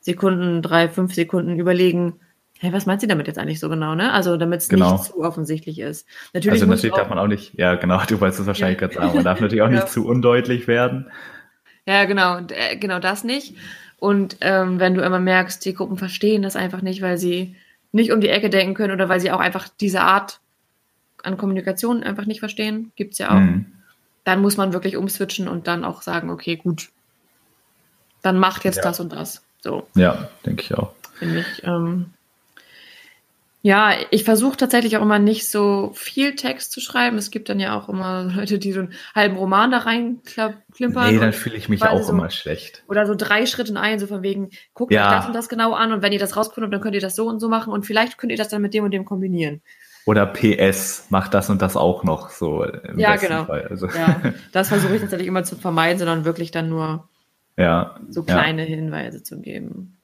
Sekunden, drei, fünf Sekunden überlegen, hey, was meint sie damit jetzt eigentlich so genau, ne? Also damit es genau. nicht zu offensichtlich ist. Natürlich also natürlich darf man auch nicht, ja genau, du wolltest es wahrscheinlich ja. gerade sagen, man darf natürlich auch nicht ja. zu undeutlich werden. Ja, genau, äh, genau das nicht. Und ähm, wenn du immer merkst, die Gruppen verstehen das einfach nicht, weil sie nicht um die Ecke denken können oder weil sie auch einfach diese Art an Kommunikation einfach nicht verstehen, gibt's ja auch. Mhm. Dann muss man wirklich umswitchen und dann auch sagen, okay, gut, dann macht jetzt ja. das und das. So. Ja, denke ich auch. Finde ich. Ähm, ja, ich versuche tatsächlich auch immer nicht so viel Text zu schreiben. Es gibt dann ja auch immer Leute, die so einen halben Roman da reinklimpern. Nee, dann fühle ich mich auch so, immer schlecht. Oder so drei Schritte in einen, so von wegen, guckt ja. euch das und das genau an und wenn ihr das rausgefunden habt, dann könnt ihr das so und so machen und vielleicht könnt ihr das dann mit dem und dem kombinieren. Oder PS, macht das und das auch noch so. ja, genau. Also. Ja, das versuche ich tatsächlich immer zu vermeiden, sondern wirklich dann nur ja, so kleine ja. Hinweise zu geben.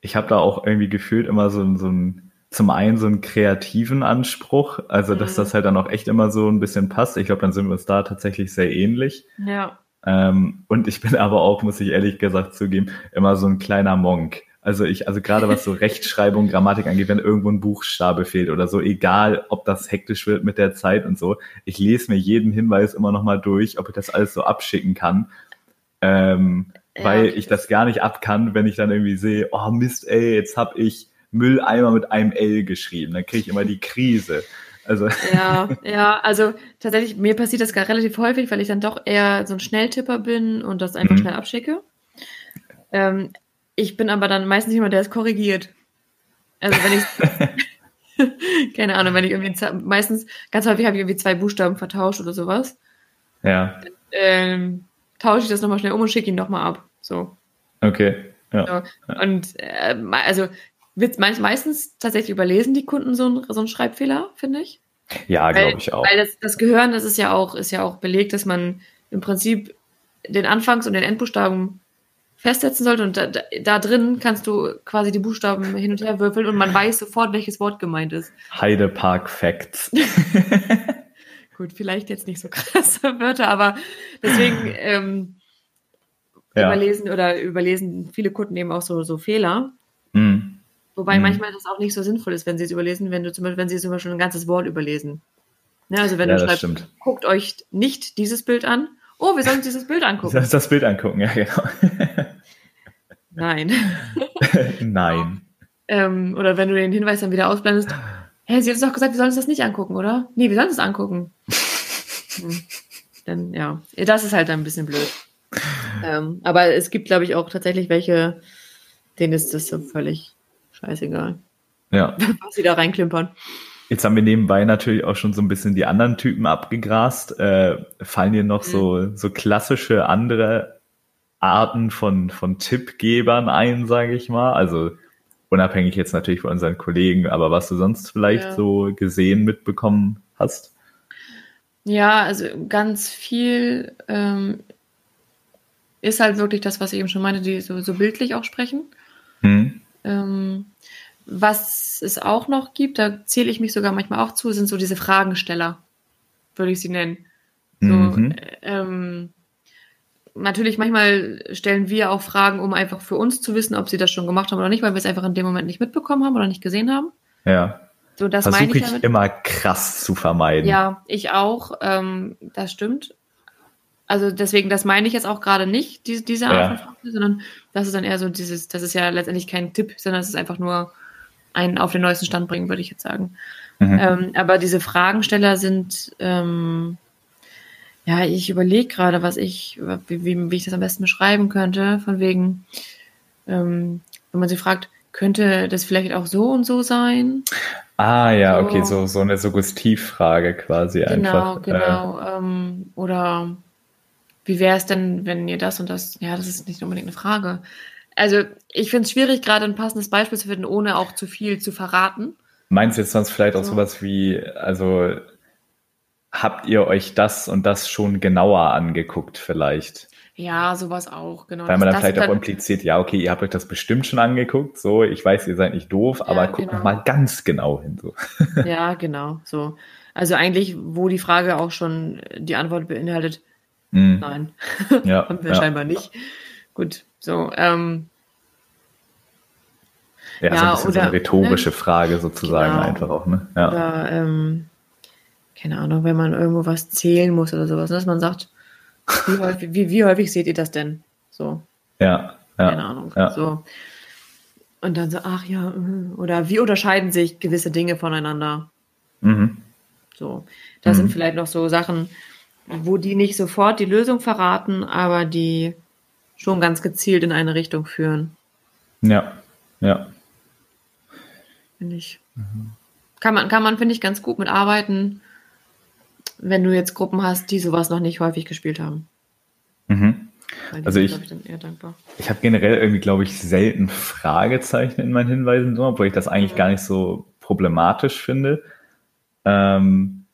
Ich habe da auch irgendwie gefühlt immer so, so ein zum einen so einen kreativen Anspruch, also dass mhm. das halt dann auch echt immer so ein bisschen passt. Ich glaube, dann sind wir uns da tatsächlich sehr ähnlich. Ja. Ähm, und ich bin aber auch, muss ich ehrlich gesagt zugeben, immer so ein kleiner Monk. Also ich, also gerade was so Rechtschreibung, Grammatik angeht, wenn irgendwo ein Buchstabe fehlt oder so, egal ob das hektisch wird mit der Zeit und so, ich lese mir jeden Hinweis immer nochmal durch, ob ich das alles so abschicken kann. Ähm, ja, weil ich das gar nicht ab kann, wenn ich dann irgendwie sehe, oh Mist, ey, jetzt hab ich Mülleimer mit einem L geschrieben. Dann kriege ich immer die Krise. Also. Ja, ja, also tatsächlich, mir passiert das gar relativ häufig, weil ich dann doch eher so ein Schnelltipper bin und das einfach mhm. schnell abschicke. Ähm, ich bin aber dann meistens jemand, der es korrigiert. Also wenn ich, keine Ahnung, wenn ich irgendwie, meistens, ganz häufig habe ich irgendwie zwei Buchstaben vertauscht oder sowas. Ja. Ähm, tausche ich das nochmal schnell um und schicke ihn nochmal ab. So. Okay. Ja. So. Und äh, also wird meistens tatsächlich überlesen die Kunden so einen, so einen Schreibfehler, finde ich. Ja, glaube ich auch. Weil das, das Gehirn, das ist ja auch, ist ja auch belegt, dass man im Prinzip den Anfangs- und den Endbuchstaben festsetzen sollte und da, da, da, drin kannst du quasi die Buchstaben hin und her würfeln und man weiß sofort, welches Wort gemeint ist. Heidepark Facts. Gut, vielleicht jetzt nicht so krasse Wörter, aber deswegen, ähm, Ja. überlesen oder überlesen viele Kunden eben auch so, so Fehler. Mhm. Wobei Mhm. manchmal das auch nicht so sinnvoll ist, wenn sie es überlesen, wenn du zum Beispiel, wenn sie zum Beispiel ein ganzes Wort überlesen. Ne, also wenn Ja, du schreibst, stimmt. guckt euch nicht dieses Bild an. Oh, wir sollen uns dieses Bild angucken. Das, das Bild angucken, ja, genau. Nein. Nein. Ähm, oder wenn du den Hinweis dann wieder ausblendest. Hä, sie hat uns doch gesagt, wir sollen uns das nicht angucken, oder? Nee, wir sollen es angucken. Hm. Dann, ja. Das ist halt dann ein bisschen blöd. Ähm, aber es gibt, glaube ich, auch tatsächlich welche, denen ist das so völlig scheißegal, Ja. was sie da reinklimpern. Jetzt haben wir nebenbei natürlich auch schon so ein bisschen die anderen Typen abgegrast. Äh, fallen dir noch so, so klassische andere Arten von, von Tippgebern ein, sage ich mal? Also unabhängig jetzt natürlich von unseren Kollegen, aber was du sonst vielleicht Ja. so gesehen, mitbekommen hast? Ja, also ganz viel ähm, ist halt wirklich das, was ich eben schon meinte, die so, so bildlich auch sprechen. Hm? Ähm, was es auch noch gibt, da zähle ich mich sogar manchmal auch zu, sind so diese Fragensteller, würde ich sie nennen. So, Mhm. äh, ähm, natürlich, manchmal stellen wir auch Fragen, um einfach für uns zu wissen, ob sie das schon gemacht haben oder nicht, weil wir es einfach in dem Moment nicht mitbekommen haben oder nicht gesehen haben. Ja. So, das meine Versuche ich ich immer krass zu vermeiden. Ja, ich auch. Ähm, das stimmt. Also deswegen, das meine ich jetzt auch gerade nicht, diese, diese Art Ja. von Frage, sondern das ist dann eher so dieses, das ist ja letztendlich kein Tipp, sondern es ist einfach nur einen auf den neuesten Stand bringen, würde ich jetzt sagen. Mhm. Ähm, aber diese Fragensteller sind, ähm, ja, ich überlege gerade, was ich, wie, wie, wie ich das am besten beschreiben könnte, von wegen, ähm, wenn man sie fragt, könnte das vielleicht auch so und so sein? Ah ja, So. okay, so, so eine Suggestivfrage quasi Genau, einfach. Äh, genau. Ähm, oder wie wäre es denn, wenn ihr das und das, ja, das ist nicht unbedingt eine Frage. Also ich finde es schwierig, gerade ein passendes Beispiel zu finden, ohne auch zu viel zu verraten. Meinst du jetzt sonst vielleicht auch So. sowas wie, also habt ihr euch das und das schon genauer angeguckt vielleicht? Ja, sowas auch, genau. Weil man dann vielleicht auch impliziert, ja, okay, ihr habt euch das bestimmt schon angeguckt, so, ich weiß, ihr seid nicht doof, aber guckt genau. noch mal ganz genau hin, so. Ja, genau, so. Also eigentlich, wo die Frage auch schon die Antwort beinhaltet, Mhm. nein, Ja, haben wir ja. scheinbar nicht. Gut, so, ähm, Ja, so Ja, ein bisschen so oder- eine rhetorische Frage sozusagen Genau. einfach auch, ne? Ja. Oder, ähm, keine Ahnung, wenn man irgendwo was zählen muss oder sowas, ne, dass man sagt, wie häufig, wie, wie häufig seht ihr das denn? So, Ja, ja. keine Ahnung. ja. So. Und dann so, ach ja, äh, oder wie unterscheiden sich gewisse Dinge voneinander? Mhm. So. Da Mhm. sind vielleicht noch so Sachen, wo die nicht sofort die Lösung verraten, aber die schon ganz gezielt in eine Richtung führen, Ja, ja. finde ich. Mhm. Kann man, kann man, finde ich, ganz gut mitarbeiten, wenn du jetzt Gruppen hast, die sowas noch nicht häufig gespielt haben. Mhm. Also ich- ich. Ich habe generell irgendwie, glaube ich, selten Fragezeichen in meinen Hinweisen, obwohl ich das eigentlich gar nicht so problematisch finde. Ähm,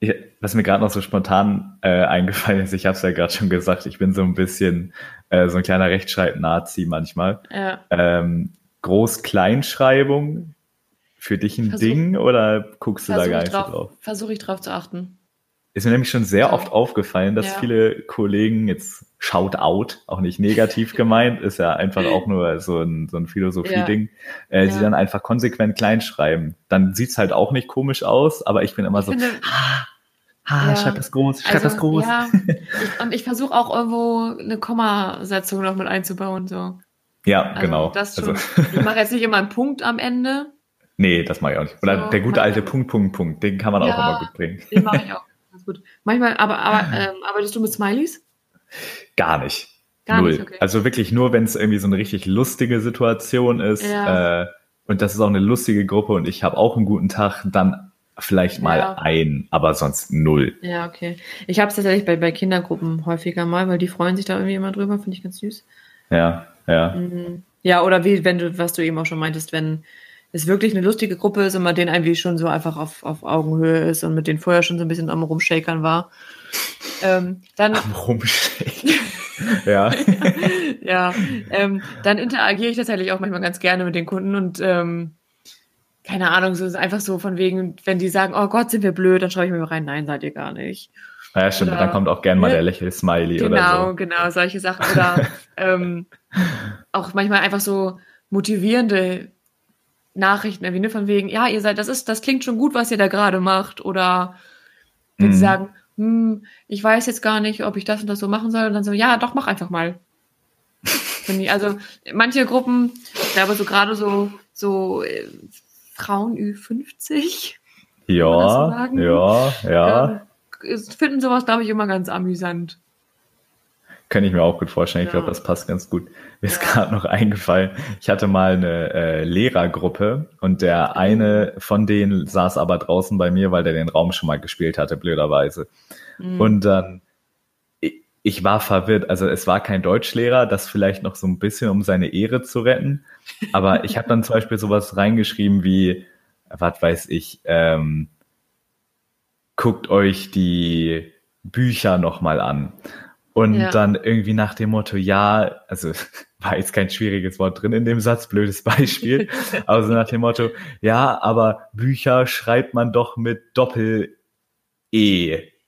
ich, was mir gerade noch so spontan äh, eingefallen ist, ich habe es ja gerade schon gesagt, ich bin so ein bisschen äh, so ein kleiner Rechtschreib-Nazi manchmal. Ja. Ähm, Groß-Kleinschreibung für dich ein Versuch- Ding oder guckst du da Versuche gar ich, nicht drauf, drauf? versuch ich drauf zu achten. Ist mir nämlich schon sehr Ja. oft aufgefallen, dass Ja. viele Kollegen jetzt shout out, auch nicht negativ gemeint, ist ja einfach auch nur so ein, so ein Philosophie-Ding, äh, sie Ja. dann einfach konsequent klein schreiben. Dann sieht's halt auch nicht komisch aus, aber ich bin immer Ich so, finde, ha, Ja. schreib das groß, schreib also, das groß. Ja, ich, und ich versuche auch irgendwo eine Kommasetzung noch mit einzubauen. So. Ja, Also genau. Das schon. Also, Ich mache jetzt nicht immer einen Punkt am Ende. nee, das mache ich auch nicht. Oder So, der gute alte Punkt, Punkt, Punkt, den kann man auch Ja. immer gut bringen. Den mache ich auch ganz gut. Manchmal, aber, aber ähm, arbeitest du mit Smileys? Gar nicht. Gar Null. nicht, okay. Also wirklich nur, wenn es irgendwie so eine richtig lustige Situation ist Ja. äh, und das ist auch eine lustige Gruppe und ich habe auch einen guten Tag, dann vielleicht mal Ja. ein, aber sonst null. Ja, okay. Ich habe es tatsächlich bei, bei Kindergruppen häufiger mal, weil die freuen sich da irgendwie immer drüber, finde ich ganz süß. Ja, ja. Mhm. Ja, oder wie, wenn du, was du eben auch schon meintest, wenn es wirklich eine lustige Gruppe ist und man denen irgendwie schon so einfach auf, auf Augenhöhe ist und mit denen vorher schon so ein bisschen am Rumshakern war, ähm, dann, Am Rumschenken. ja. ja, ähm, dann interagiere ich tatsächlich auch manchmal ganz gerne mit den Kunden und ähm, keine Ahnung, so ist einfach so von wegen, wenn die sagen, oh Gott, sind wir blöd, dann schreibe ich mir rein, nein, seid ihr gar nicht. Ja, stimmt. Oder, dann kommt auch gern mal der Lächel-Smiley genau, oder so. Genau, genau, solche Sachen. Oder ähm, auch manchmal einfach so motivierende Nachrichten, wie ne, von wegen, ja, ihr seid, das ist, das klingt schon gut, was ihr da gerade macht. Oder wenn mhm. sie sagen, hm, ich weiß jetzt gar nicht, ob ich das und das so machen soll. Und dann so, ja, doch, mach einfach mal. also manche Gruppen, ich glaube so gerade so, so äh, Frauen Ü50. Ja, so ja, ja. Äh, finden sowas, glaube ich, immer ganz amüsant. Kann ich mir auch gut vorstellen. Ich ja. glaube, das passt ganz gut. Mir ist gerade noch eingefallen, ich hatte mal eine äh, Lehrergruppe und der eine von denen saß aber draußen bei mir, weil der den Raum schon mal gespielt hatte, blöderweise. Mhm. Und dann, ich, war verwirrt. Also es war kein Deutschlehrer, das vielleicht noch so ein bisschen, um seine Ehre zu retten. Aber ich habe dann zum Beispiel sowas reingeschrieben wie, was weiß ich, ähm, guckt euch die Bücher nochmal an. Und ja. dann irgendwie nach dem Motto, ja, also war jetzt kein schwieriges Wort drin in dem Satz, blödes Beispiel, aber so nach dem Motto, ja, aber Bücher schreibt man doch mit Doppel-E.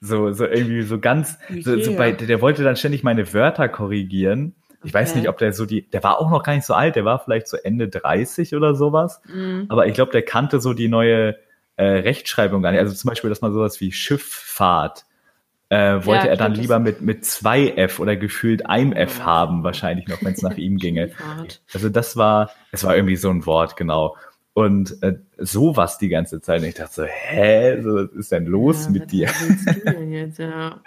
So, so irgendwie so ganz, so, so bei, der wollte dann ständig meine Wörter korrigieren. Ich okay. weiß nicht, ob der so die, der war auch noch gar nicht so alt, der war vielleicht so Ende 30 oder sowas. Mhm. Aber ich glaube, der kannte so die neue äh, Rechtschreibung gar nicht. Also zum Beispiel, dass man sowas wie Schifffahrt äh, wollte ja, er dann lieber mit, mit zwei F oder gefühlt einem F haben, wahrscheinlich noch, wenn es nach ihm ginge. Also das war, es war irgendwie so ein Wort, genau. Und äh, sowas die ganze Zeit. Und ich dachte so, hä, so, was ist denn los ja, mit dir? Du, jetzt, ja.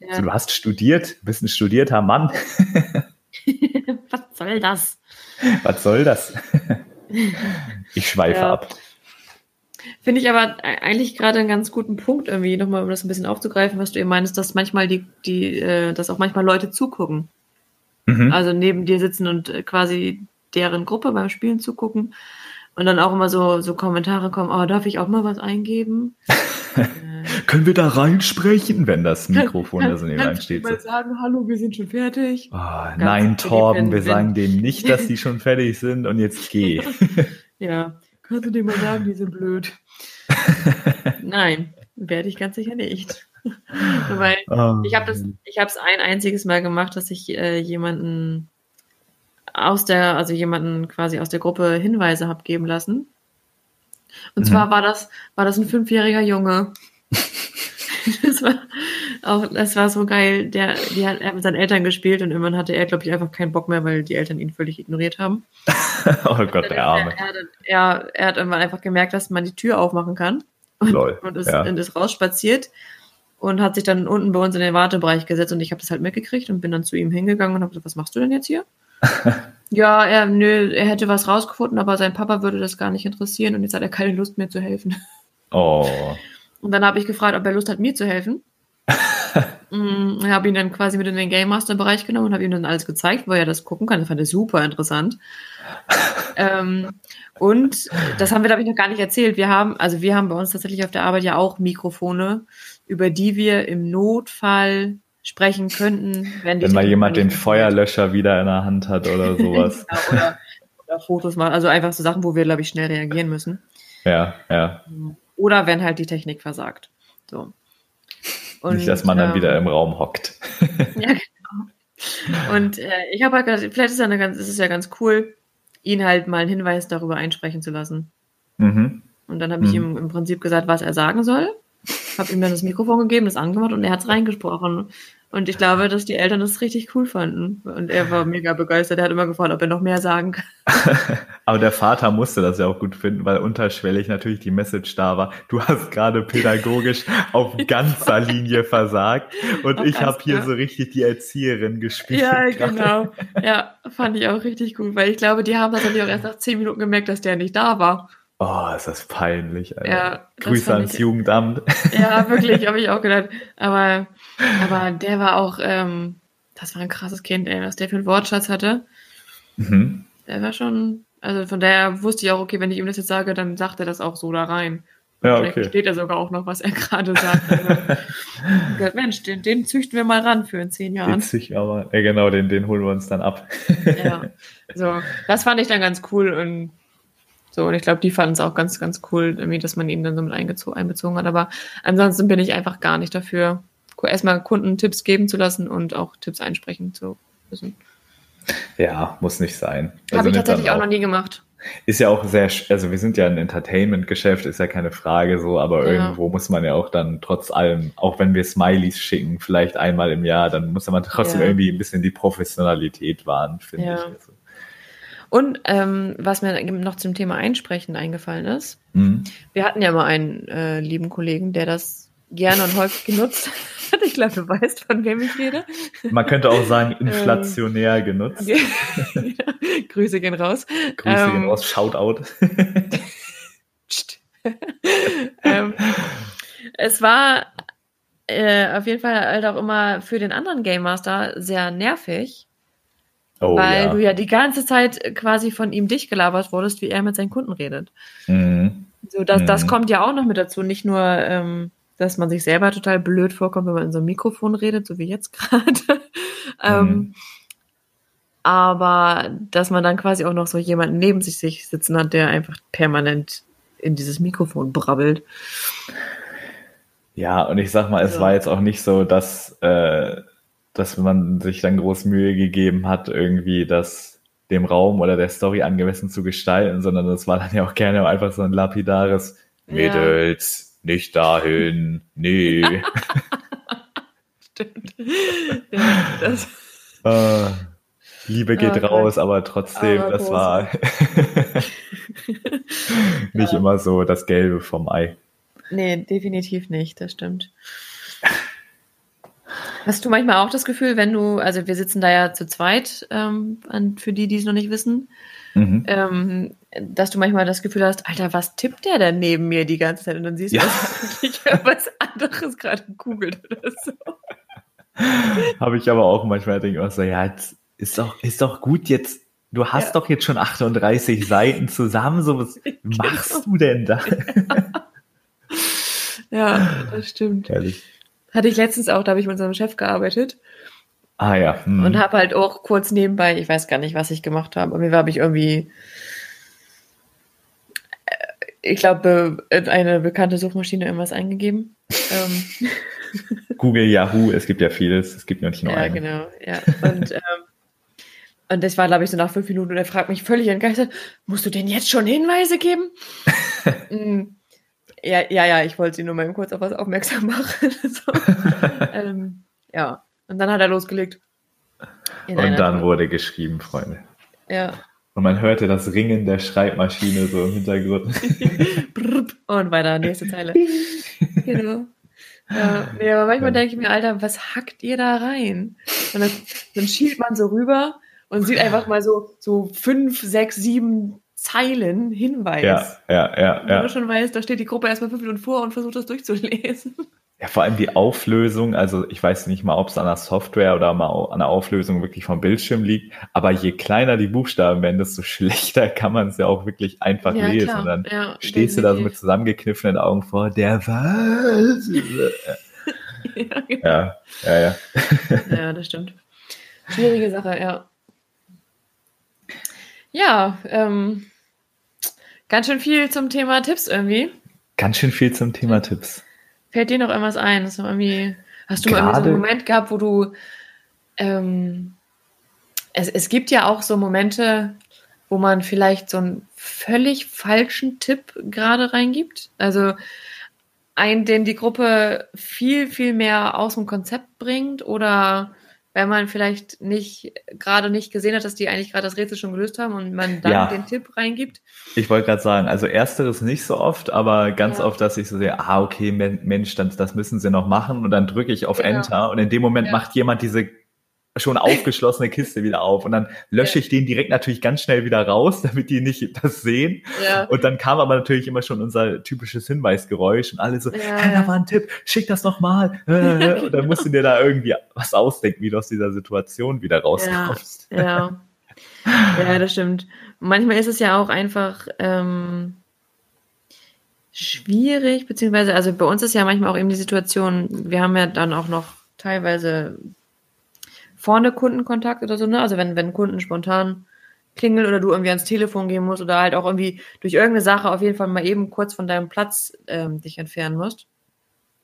Ja. So, du hast studiert, bist ein studierter Mann. was soll das? Was soll das? ich schweife ab. Finde ich aber e-, eigentlich gerade einen ganz guten Punkt irgendwie, nochmal, um das ein bisschen aufzugreifen, was du eben meinst, dass manchmal die, die, äh, dass auch manchmal Leute zugucken. Mhm. Also neben dir sitzen und äh, quasi deren Gruppe beim Spielen zugucken. Und dann auch immer so, so Kommentare kommen, oh, darf ich auch mal was eingeben? äh, Können wir da reinsprechen, wenn das Mikrofon da so nebenan steht? Mal sagen, hallo, wir sind schon fertig. Oh, nein, Torben, wir sagen denen nicht, dass sie schon fertig sind und jetzt geh. ja, kannst du dir mal sagen, die sind blöd. Nein, werde ich ganz sicher nicht. Weil oh. ich habe das, ich habe es ein einziges Mal gemacht, dass ich äh, jemanden aus der, also jemanden quasi aus der Gruppe Hinweise habe geben lassen. Und mhm. zwar war das, war das ein fünfjähriger Junge. das war auch, das war so geil. Der, die hat, er hat mit seinen Eltern gespielt und irgendwann hatte er, glaube ich, einfach keinen Bock mehr, weil die Eltern ihn völlig ignoriert haben. oh Gott, der Arme. Er, er, er, hat irgendwann einfach gemerkt, dass man die Tür aufmachen kann. Und, Lol, und, ist, ja. und ist rausspaziert und hat sich dann unten bei uns in den Wartebereich gesetzt und ich habe das halt mitgekriegt und bin dann zu ihm hingegangen und habe gesagt, was machst du denn jetzt hier? Ja, er, nö, er hätte was rausgefunden, aber sein Papa würde das gar nicht interessieren und jetzt hat er keine Lust mehr zu helfen. Oh. Und dann habe ich gefragt, ob er Lust hat, mir zu helfen. mm, habe ihn dann quasi mit in den Game Master Bereich genommen und habe ihm dann alles gezeigt, wo er das gucken kann. Das fand er super interessant. ähm, und das haben wir, glaube ich, noch gar nicht erzählt. Wir haben, also wir haben bei uns tatsächlich auf der Arbeit ja auch Mikrofone, über die wir im Notfall sprechen könnten, wenn, wenn mal jemand den Feuerlöscher wieder in der Hand hat oder sowas. genau, oder, oder, Fotos machen. Also einfach so Sachen, wo wir, glaube ich, schnell reagieren müssen. Ja, ja. Oder wenn halt die Technik versagt. So. Und, Nicht, dass man dann ähm, wieder im Raum hockt. ja, genau. Und äh, ich habe halt gedacht, vielleicht ist, ja eine ganz, ist es ja ganz cool, ihn halt mal einen Hinweis darüber einsprechen zu lassen. Mhm. Und dann habe ich mhm. ihm im Prinzip gesagt, was er sagen soll. Habe ihm dann das Mikrofon gegeben, das angemacht und er hat es reingesprochen. Und ich glaube, dass die Eltern das richtig cool fanden. Und er war mega begeistert. Er hat immer gefragt, ob er noch mehr sagen kann. Aber der Vater musste das ja auch gut finden, weil unterschwellig natürlich die Message da war. Du hast gerade pädagogisch auf ganzer Linie versagt und auf ich habe hier ja. so richtig die Erzieherin gespielt. Ja, grade. genau. Ja, fand ich auch richtig gut, weil ich glaube, die haben natürlich auch erst nach zehn Minuten gemerkt, dass der nicht da war. Oh, ist das peinlich. Alter. Ja, Grüße ans ich, Jugendamt. Ja, wirklich, habe ich auch gedacht. Aber, aber der war auch, ähm, das war ein krasses Kind, ey, was der für einen Wortschatz hatte. Mhm. Der war schon, also von daher wusste ich auch, okay, wenn ich ihm das jetzt sage, dann sagt er das auch so da rein. Ja, okay. Vielleicht versteht er sogar auch noch, was er gerade sagt. Also, Mensch, den, den, züchten wir mal ran für in zehn Jahren. Den züchten aber, ja genau, den, den holen wir uns dann ab. ja, so, das fand ich dann ganz cool und so, und ich glaube, die fanden es auch ganz, ganz cool, irgendwie, dass man ihn dann so mit einbezogen hat. Aber ansonsten bin ich einfach gar nicht dafür, erstmal Kunden Tipps geben zu lassen und auch Tipps einsprechen zu müssen. Ja, muss nicht sein. Also Habe ich tatsächlich auch, auch noch nie gemacht. Ist ja auch sehr, also wir sind ja ein Entertainment-Geschäft, ist ja keine Frage so, aber ja. irgendwo muss man ja auch dann trotz allem, auch wenn wir Smileys schicken, vielleicht einmal im Jahr, dann muss man trotzdem ja. irgendwie ein bisschen die Professionalität wahren, finde ja. ich. Und ähm, was mir noch zum Thema Einsprechen eingefallen ist, mhm. wir hatten ja mal einen äh, lieben Kollegen, der das gerne und häufig genutzt hat. Ich glaube, du weißt, von wem ich rede. Man könnte auch sagen, inflationär ähm, genutzt. ja, Grüße gehen raus. Grüße ähm, gehen raus, Shoutout. ähm, es war äh, auf jeden Fall halt auch immer für den anderen Game Master sehr nervig, Oh, weil ja. du ja die ganze Zeit quasi von ihm dich gelabert wurdest, wie er mit seinen Kunden redet. Mhm. So, das, mhm. das kommt ja auch noch mit dazu. Nicht nur, ähm, dass man sich selber total blöd vorkommt, wenn man in so einem Mikrofon redet, so wie jetzt gerade. ähm, mhm. Aber dass man dann quasi auch noch so jemanden neben sich sitzen hat, der einfach permanent in dieses Mikrofon brabbelt. Ja, und ich sag mal, es ja. war jetzt auch nicht so, dass äh, dass man sich dann groß Mühe gegeben hat, irgendwie das dem Raum oder der Story angemessen zu gestalten, sondern das war dann ja auch gerne einfach so ein lapidares ja. Mädels, nicht dahin, nee. Stimmt. Ja, das. Uh, Liebe geht okay. raus, aber trotzdem, aber das war nicht ja. immer so das Gelbe vom Ei. Nee, definitiv nicht, das stimmt. Hast du manchmal auch das Gefühl, wenn du, also wir sitzen da ja zu zweit, ähm, für die, die es noch nicht wissen, mhm. ähm, dass du manchmal das Gefühl hast, Alter, was tippt der denn neben mir die ganze Zeit? Und dann siehst du, ja. dass ich was anderes gerade googelt oder so. Habe ich aber auch manchmal, denke ich auch so, ja, jetzt ist doch, ist doch gut jetzt, du hast ja. doch jetzt schon 38 Seiten zusammen, so was machst du denn da? ja, das stimmt. Ehrlich. Hatte ich letztens auch, da habe ich mit unserem Chef gearbeitet. Ah ja. Hm. Und habe halt auch kurz nebenbei, ich weiß gar nicht, was ich gemacht habe, mir habe ich irgendwie, äh, ich glaube, in eine bekannte Suchmaschine irgendwas eingegeben. Ähm. Google, Yahoo, es gibt ja vieles, es gibt ja nicht nur ja, eine. Genau, ja, Und, ähm, und das war, glaube ich, so nach fünf Minuten und er fragt mich völlig entgeistert, musst du denn jetzt schon Hinweise geben? Ja, ja, ja, ich wollte sie nur mal kurz auf was aufmerksam machen. so. ähm, ja, und dann hat er losgelegt. Und dann Woche. wurde geschrieben, Freunde. Ja. Und man hörte das Ringen der Schreibmaschine so im Hintergrund. und weiter, nächste Zeile. genau. Ja, nee, aber manchmal denke ich mir, Alter, was hackt ihr da rein? Und dann, dann schielt man so rüber und sieht einfach mal so, so fünf, sechs, sieben Zeilen Hinweis. Ja, ja, ja. Wenn ja. du schon weißt, da steht die Gruppe erstmal fünf Minuten vor und versucht das durchzulesen. Ja, vor allem die Auflösung, also ich weiß nicht mal, ob es an der Software oder mal an der Auflösung wirklich vom Bildschirm liegt, aber je kleiner die Buchstaben werden, desto schlechter kann man es ja auch wirklich einfach ja, lesen. Klar. Und dann ja, stehst du da so mit zusammengekniffenen Augen vor, der was? ja, genau. ja, ja, ja. ja, das stimmt. Schwierige Sache, ja. Ja, ähm, Ganz schön viel zum Thema Tipps irgendwie. Ganz schön viel zum Thema Tipps. Fällt dir noch irgendwas ein? Hast du irgendwie, hast du irgendwie so einen Moment gehabt, wo du ähm, es, es gibt ja auch so Momente, wo man vielleicht so einen völlig falschen Tipp gerade reingibt. Also einen, den die Gruppe viel, viel mehr aus dem Konzept bringt oder wenn man vielleicht nicht gerade nicht gesehen hat, dass die eigentlich gerade das Rätsel schon gelöst haben und man dann ja. den Tipp reingibt. Ich wollte gerade sagen, also ersteres nicht so oft, aber ganz ja. oft, dass ich so sehe, ah, okay, Mensch, das, das müssen sie noch machen und dann drücke ich auf genau. Enter und in dem Moment ja. macht jemand diese schon aufgeschlossene Kiste wieder auf und dann lösche ich den direkt natürlich ganz schnell wieder raus, damit die nicht das sehen. Ja. Und dann kam aber natürlich immer schon unser typisches Hinweisgeräusch und alle so, ja, hey, da war ein Tipp, schick das noch mal. und dann musst du dir da irgendwie was ausdenken, wie du aus dieser Situation wieder rauskommst. Ja, ja. ja das stimmt. Manchmal ist es ja auch einfach ähm, schwierig, beziehungsweise, also bei uns ist ja manchmal auch eben die Situation, wir haben ja dann auch noch teilweise vorne Kundenkontakt oder so, ne? Also wenn, wenn Kunden spontan klingeln oder du irgendwie ans Telefon gehen musst oder halt auch irgendwie durch irgendeine Sache auf jeden Fall mal eben kurz von deinem Platz ähm, dich entfernen musst.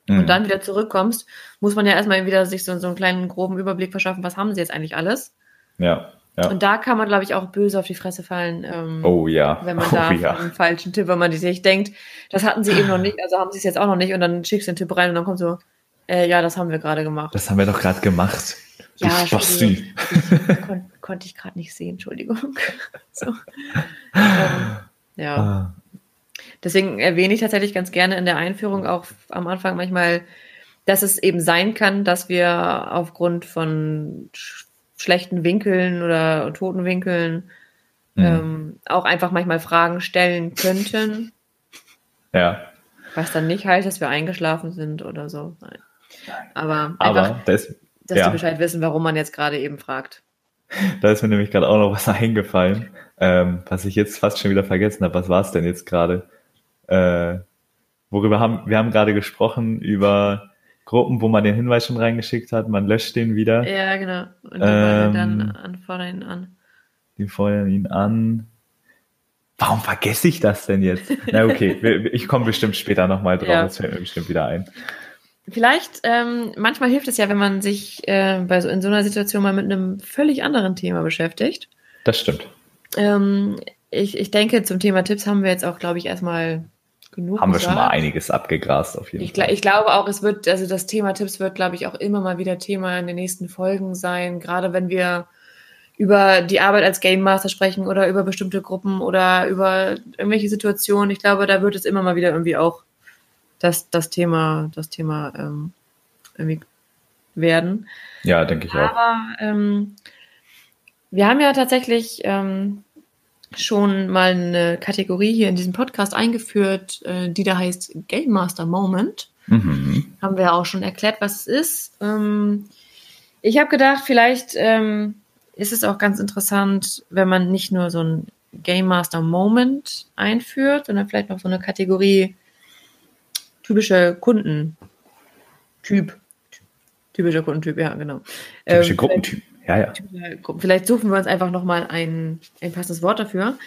mhm. und dann wieder zurückkommst, muss man ja erstmal wieder sich so, so einen kleinen groben Überblick verschaffen, was haben sie jetzt eigentlich alles. Ja. Ja. Und da kann man, glaube ich, auch böse auf die Fresse fallen. Ähm, oh ja. Wenn man oh, da ja. einen falschen Tipp, wenn man sich denkt, das hatten sie eben noch nicht, also haben sie es jetzt auch noch nicht und dann schickst du den Tipp rein und dann kommt so, äh, ja, das haben wir gerade gemacht. Das haben wir doch gerade gemacht. Ja, Spasti. Kon konnte ich gerade nicht sehen, Entschuldigung. so. ähm, ja. Ah. Deswegen erwähne ich tatsächlich ganz gerne in der Einführung auch am Anfang manchmal, dass es eben sein kann, dass wir aufgrund von schlechten Winkeln oder toten Winkeln mhm. ähm, auch einfach manchmal Fragen stellen könnten. Ja. Was dann nicht heißt, dass wir eingeschlafen sind oder so. Nein. Aber, Aber einfach, das, dass ja. die Bescheid wissen, warum man jetzt gerade eben fragt. Da ist mir nämlich gerade auch noch was eingefallen, ähm, was ich jetzt fast schon wieder vergessen habe. Was war es denn jetzt gerade? Äh, worüber haben wir haben gerade gesprochen über Gruppen, wo man den Hinweis schon reingeschickt hat, man löscht den wieder. Ja, genau. Und die Ähm, dann an, fordern ihn an. Die feuern ihn an. Warum vergesse ich das denn jetzt? Na okay, ich komme bestimmt später nochmal drauf, Ja. das fällt mir bestimmt wieder ein. Vielleicht, ähm, manchmal hilft es ja, wenn man sich äh, bei so, in so einer Situation mal mit einem völlig anderen Thema beschäftigt. Das stimmt. Ähm, ich, ich denke, zum Thema Tipps haben wir jetzt auch, glaube ich, erstmal genug Haben wir schon mal gesagt. einiges abgegrast auf jeden Ich, Fall. ich glaube auch, es wird, also das Thema Tipps wird, glaube ich, auch immer mal wieder Thema in den nächsten Folgen sein, gerade wenn wir über die Arbeit als Game Master sprechen oder über bestimmte Gruppen oder über irgendwelche Situationen. Ich glaube, da wird es immer mal wieder irgendwie auch das, das Thema, das Thema ähm, irgendwie werden. Ja, denke ich auch. Aber ähm, wir haben ja tatsächlich ähm, schon mal eine Kategorie hier in diesem Podcast eingeführt, äh, die da heißt Game Master Moment. Mhm. Haben wir auch schon erklärt, was es ist. Ähm, ich habe gedacht, vielleicht ähm, ist es auch ganz interessant, wenn man nicht nur so ein Game Master Moment einführt, sondern vielleicht noch so eine Kategorie typische Kundentyp. Typischer Kundentyp, ja, genau. Typische Ähm, Gruppentyp. Ja, ja. Vielleicht suchen wir uns einfach nochmal ein, ein passendes Wort dafür.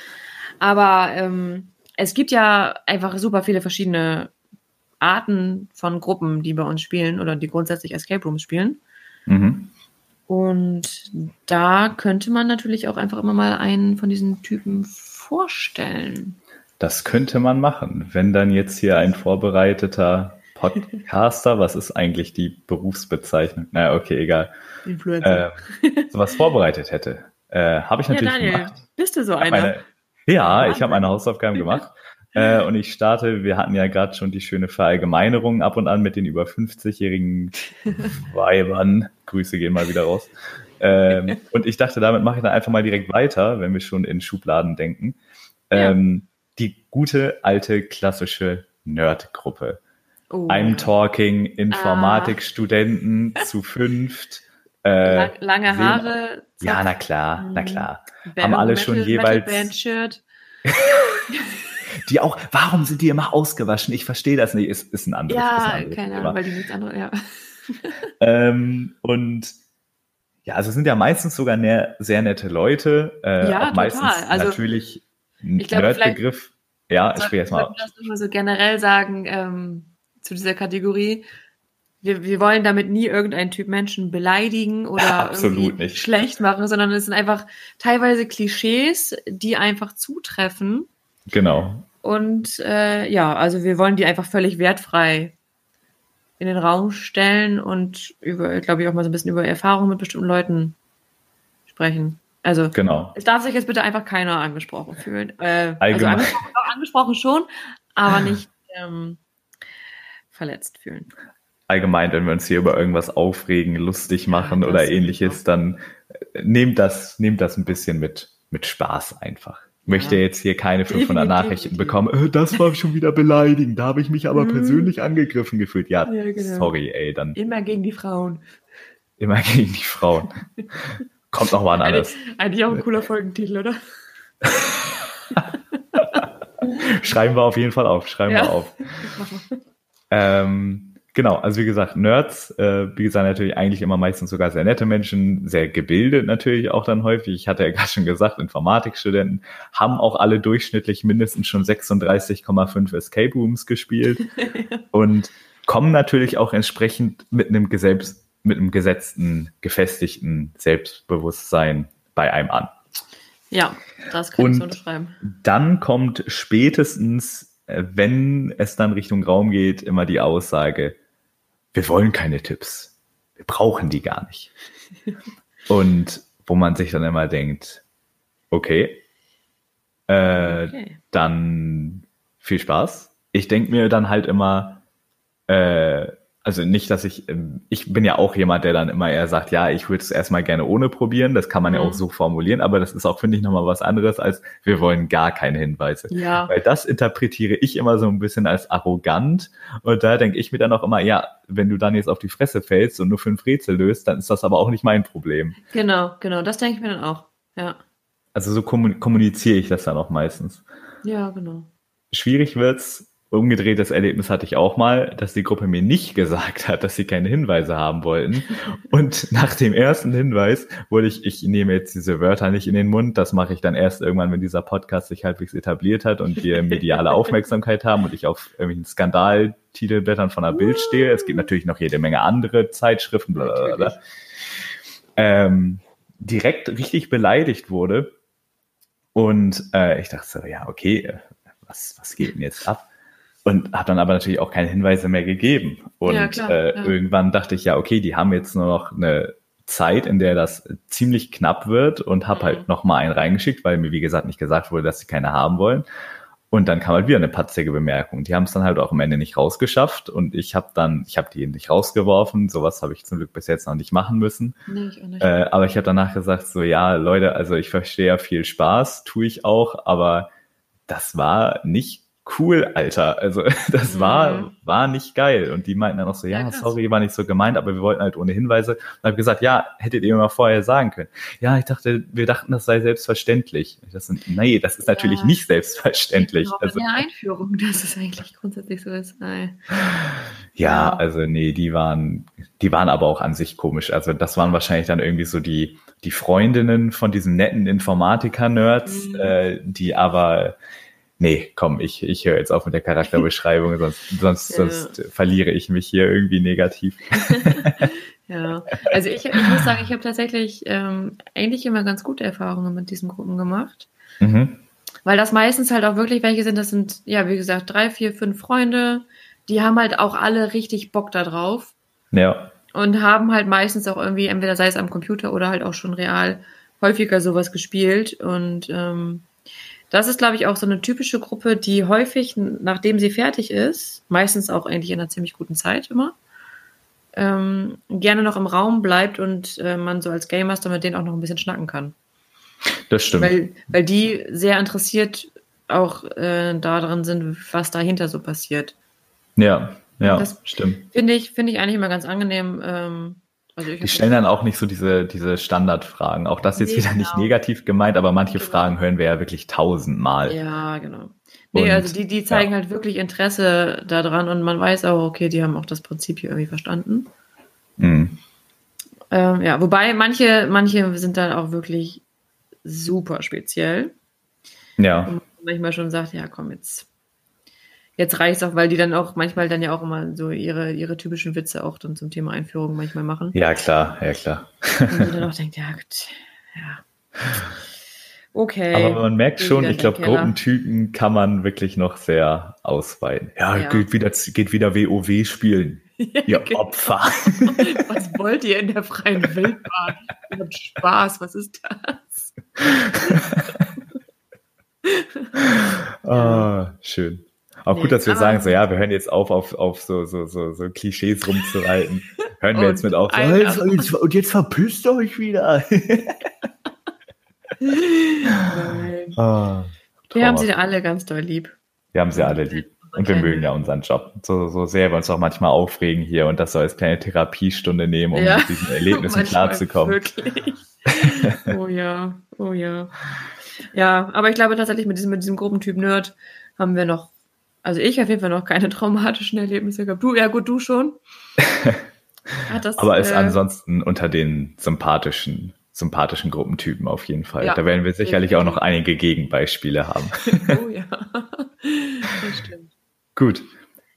Aber ähm, es gibt ja einfach super viele verschiedene Arten von Gruppen, die bei uns spielen oder die grundsätzlich Escape Rooms spielen. Mhm. Und da könnte man natürlich auch einfach immer mal einen von diesen Typen vorstellen. Das könnte man machen, wenn dann jetzt hier ein vorbereiteter Podcaster, was ist eigentlich die Berufsbezeichnung? Na, okay, egal. Influencer. Äh, sowas vorbereitet hätte. Äh, Habe ich ja, natürlich Daniel, gemacht. bist du so einer? Meine, ja, ich habe meine Hausaufgaben gemacht. Äh, und ich starte, wir hatten ja gerade schon die schöne Verallgemeinerung ab und an mit den über 50-jährigen Weibern. Grüße gehen mal wieder raus. Ähm, und ich dachte, damit mache ich dann einfach mal direkt weiter, wenn wir schon in Schubladen denken. Ja. Die gute, alte, klassische Nerd-Gruppe. Oh, I'm ja. talking Informatikstudenten zu fünft. Äh, Lang, lange sehen- Haare. ja, na klar, na Mhm. klar. Band- haben alle schon jeweils-. Die auch, warum sind die immer ausgewaschen? Ich verstehe das nicht. Ist, ist ein anderes, ist ein Ja, anderes keine. Ahnung, weil die nichts anderes, ja. Ähm, und ja, also sind ja meistens sogar ne, sehr nette Leute. Äh, Ja, auch meistens total. Also, natürlich ich glaube, Nerdbegriff. Ja, ich spreche jetzt mal. Sollten wir das so generell sagen ähm, zu dieser Kategorie. Wir, wir wollen damit nie irgendeinen Typ Menschen beleidigen oder nicht. schlecht machen, sondern es sind einfach teilweise Klischees, die einfach zutreffen. Genau. Und äh, ja, also wir wollen die einfach völlig wertfrei in den Raum stellen und über, glaube ich, auch mal so ein bisschen über Erfahrungen mit bestimmten Leuten sprechen. Also Genau. es darf sich jetzt bitte einfach keiner angesprochen fühlen. Äh, also Allgemein. angesprochen, auch angesprochen schon, aber nicht ähm, verletzt fühlen. Allgemein, wenn wir uns hier über irgendwas aufregen, lustig machen das oder ähnliches, dann äh, nehmt das, nehmt das ein bisschen mit, mit Spaß einfach. Ich möchte Ja. jetzt hier keine 500 Definitiv. Nachrichten bekommen. Äh, das war schon wieder beleidigend. Da habe ich mich aber Mhm. persönlich angegriffen gefühlt. Ja, Ja, genau. sorry, ey, dann Immer gegen die Frauen. immer gegen die Frauen. Kommt noch mal ein anderes. Eigentlich auch ein cooler Folgentitel, oder? Schreiben wir auf jeden Fall auf. Schreiben Ja. wir auf. Ähm, genau, also wie gesagt, Nerds, äh, wie gesagt, natürlich eigentlich immer meistens sogar sehr nette Menschen, sehr gebildet natürlich auch dann häufig. Ich hatte ja gerade schon gesagt, Informatikstudenten haben auch alle durchschnittlich mindestens schon 36,5 Escape Rooms gespielt und kommen natürlich auch entsprechend mit einem, Gesetz, mit einem gesetzten, gefestigten Selbstbewusstsein bei einem an. Ja, das kann Und ich so unterschreiben. Dann kommt spätestens, äh, wenn es dann Richtung Raum geht, immer die Aussage, wir wollen keine Tipps. Wir brauchen die gar nicht. Und wo man sich dann immer denkt, okay, äh, Okay. dann viel Spaß. Ich denke mir dann halt immer, äh, also nicht, dass ich, ähm, ich bin ja auch jemand, der dann immer eher sagt, ja, ich würde es erstmal gerne ohne probieren. Das kann man ja Mhm. auch so formulieren, aber das ist auch, finde ich, nochmal was anderes, als wir wollen gar keine Hinweise. Ja, Weil das interpretiere ich immer so ein bisschen als arrogant. Und da denke ich mir dann auch immer, ja, wenn du dann jetzt auf die Fresse fällst und nur fünf Rätsel löst, dann ist das aber auch nicht mein Problem. genau, genau. Das denke ich mir dann auch. Ja, Also so kommun- kommuniziere ich das dann auch meistens. ja, genau. Schwierig wird's. Umgedrehtes Erlebnis hatte ich auch mal, dass die Gruppe mir nicht gesagt hat, dass sie keine Hinweise haben wollten. Und nach dem ersten Hinweis wurde ich, ich nehme jetzt diese Wörter nicht in den Mund, das mache ich dann erst irgendwann, wenn dieser Podcast sich halbwegs etabliert hat und wir mediale Aufmerksamkeit haben und ich auf irgendwelchen Skandaltitelblättern von der Bild stehe. Es gibt natürlich noch jede Menge andere Zeitschriften, bla, bla, bla. Ähm, direkt richtig beleidigt wurde. Und äh, ich dachte so, ja, okay, äh, was, was geht denn jetzt ab? Und habe dann aber natürlich auch keine Hinweise mehr gegeben. Und Ja, klar, äh, ja. irgendwann dachte ich, ja, okay, die haben jetzt nur noch eine Zeit, in der das ziemlich knapp wird und habe Mhm. halt noch mal einen reingeschickt, weil mir, wie gesagt, nicht gesagt wurde, dass sie keine haben wollen. Und dann kam halt wieder eine patzige Bemerkung. Die haben es dann halt auch am Ende nicht rausgeschafft und ich habe dann, ich habe die nicht rausgeworfen. Sowas habe ich zum Glück bis jetzt noch nicht machen müssen. Nee, ich auch nicht. Äh, aber ich habe danach gesagt, so ja, Leute, also ich verstehe ja viel Spaß, tue ich auch, aber das war nicht cool, Alter. Also das Mhm. war, war nicht geil. Und die meinten dann auch so, ja, Ja, sorry, war nicht so gemeint, aber wir wollten halt ohne Hinweise. Und habe gesagt, ja, hättet ihr mir mal vorher sagen können. Ja, ich dachte, wir dachten, das sei selbstverständlich. Ich dachte, nee, das ist natürlich Ja. nicht selbstverständlich. Auch Also, in der Einführung, dass es eigentlich grundsätzlich so ist. Nein. Ja, Ja. also nee, die waren, die waren aber auch an sich komisch. Also das waren wahrscheinlich dann irgendwie so die, die Freundinnen von diesen netten Informatiker-Nerds, Mhm. äh, die aber, nee, komm, ich, ich höre jetzt auf mit der Charakterbeschreibung, sonst, sonst, Ja. sonst verliere ich mich hier irgendwie negativ. Ja, also ich, ich muss sagen, ich habe tatsächlich ähm, eigentlich immer ganz gute Erfahrungen mit diesen Gruppen gemacht. Mhm. Weil das meistens halt auch wirklich welche sind, das sind, ja, wie gesagt, drei, vier, fünf Freunde, die haben halt auch alle richtig Bock da drauf Ja, und haben halt meistens auch irgendwie, entweder sei es am Computer oder halt auch schon real, häufiger sowas gespielt. Und ähm, das ist, glaube ich, auch so eine typische Gruppe, die häufig, nachdem sie fertig ist, meistens auch eigentlich in einer ziemlich guten Zeit immer, ähm, gerne noch im Raum bleibt und äh, man so als Game Master mit denen auch noch ein bisschen schnacken kann. das stimmt. Weil, weil die sehr interessiert auch äh, daran sind, was dahinter so passiert. ja, ja, Das- stimmt. Finde ich, finde ich eigentlich immer ganz angenehm. Ähm, also Die stellen dann auch nicht so diese, diese Standardfragen. Auch das jetzt Nee, wieder nicht genau. negativ gemeint, aber manche Genau. Fragen hören wir ja wirklich tausendmal. Ja, genau. Nee, Und, also die, die zeigen halt wirklich Interesse daran und man weiß auch, okay, die haben auch das Prinzip hier irgendwie verstanden. Mhm. Ähm, ja, wobei manche, manche sind dann auch wirklich super speziell. Ja, Und man manchmal schon sagt, ja, komm, jetzt, jetzt reicht's auch, weil die dann auch manchmal dann ja auch immer so ihre, ihre typischen Witze auch dann zum Thema Einführung manchmal machen. ja, klar, ja, klar. Und man dann auch denkt, ja, gut, ja. Okay. Aber man merkt schon, ich glaube. Gruppentypen kann man wirklich noch sehr ausweiten. Ja, Ja. Geht, wieder, geht wieder WoW spielen. Ihr genau. Opfer. Was wollt ihr in der freien Wildbahn? Ihr habt Spaß, was ist das? Ah, schön. Auch Nee, gut, dass wir sagen, so ja, wir hören jetzt auf, auf, auf so, so, so, so Klischees rumzureiten. Hören wir jetzt mit auf. So, jetzt, jetzt, und jetzt verpisst euch wieder. Nein. ah, Wir haben sie alle ganz doll lieb. wir haben sie alle lieb. Und wir mögen ja unseren Job. So, so sehr wir uns auch manchmal aufregen hier und das so als kleine Therapiestunde nehmen, um Ja. mit diesen Erlebnissen klarzukommen. Wirklich. Oh ja, oh ja. Ja, aber ich glaube tatsächlich mit diesem, mit diesem Gruppentyp Nerd haben wir noch, also ich auf jeden Fall noch keine traumatischen Erlebnisse gehabt. Du, ja gut, du schon. Das, Aber ist äh, ansonsten unter den sympathischen, sympathischen Gruppentypen auf jeden Fall. Ja, da werden wir sicherlich auch noch einige Gegenbeispiele haben. Oh ja, das stimmt. Gut.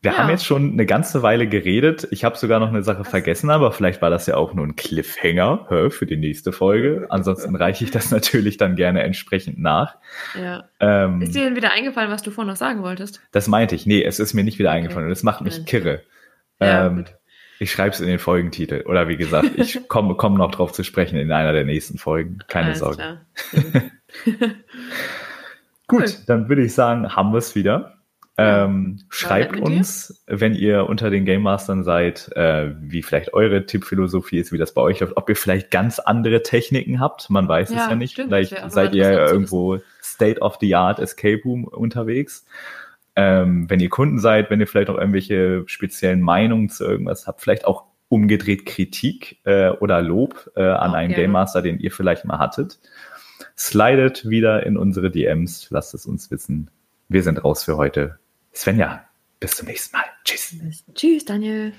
Wir Ja. haben jetzt schon eine ganze Weile geredet. Ich habe sogar noch eine Sache vergessen, aber vielleicht war das ja auch nur ein Cliffhanger hä, für die nächste Folge. Ansonsten reiche ich das natürlich dann gerne entsprechend nach. Ja. Ähm, Ist dir denn wieder eingefallen, was du vorhin noch sagen wolltest? das meinte ich. Nee, es ist mir nicht wieder eingefallen und es macht mich Nein. kirre. Ja, ähm, ich schreibe es in den Folgentitel. Oder wie gesagt, ich komme komm noch drauf zu sprechen in einer der nächsten Folgen. Keine Alles Sorge. Gut, Cool. dann würde ich sagen, haben wir es wieder. Ja. Ähm, schreibt mit dir. uns, wenn ihr unter den Game Mastern seid, äh, wie vielleicht eure Tippphilosophie ist, wie das bei euch läuft, ob ihr vielleicht ganz andere Techniken habt. Man weiß es Ja, ja nicht. stimmt, vielleicht seid ihr zu irgendwo State of the Art Escape Room unterwegs. Ähm, wenn ihr Kunden seid, wenn ihr vielleicht auch irgendwelche speziellen Meinungen zu irgendwas habt, vielleicht auch umgedreht Kritik äh, oder Lob äh, an Auch einen gerne. Game Master, den ihr vielleicht mal hattet. Slidet wieder in unsere DMs, lasst es uns wissen. Wir sind raus für heute. Svenja, bis zum nächsten Mal. Tschüss. Tschüss, Daniel.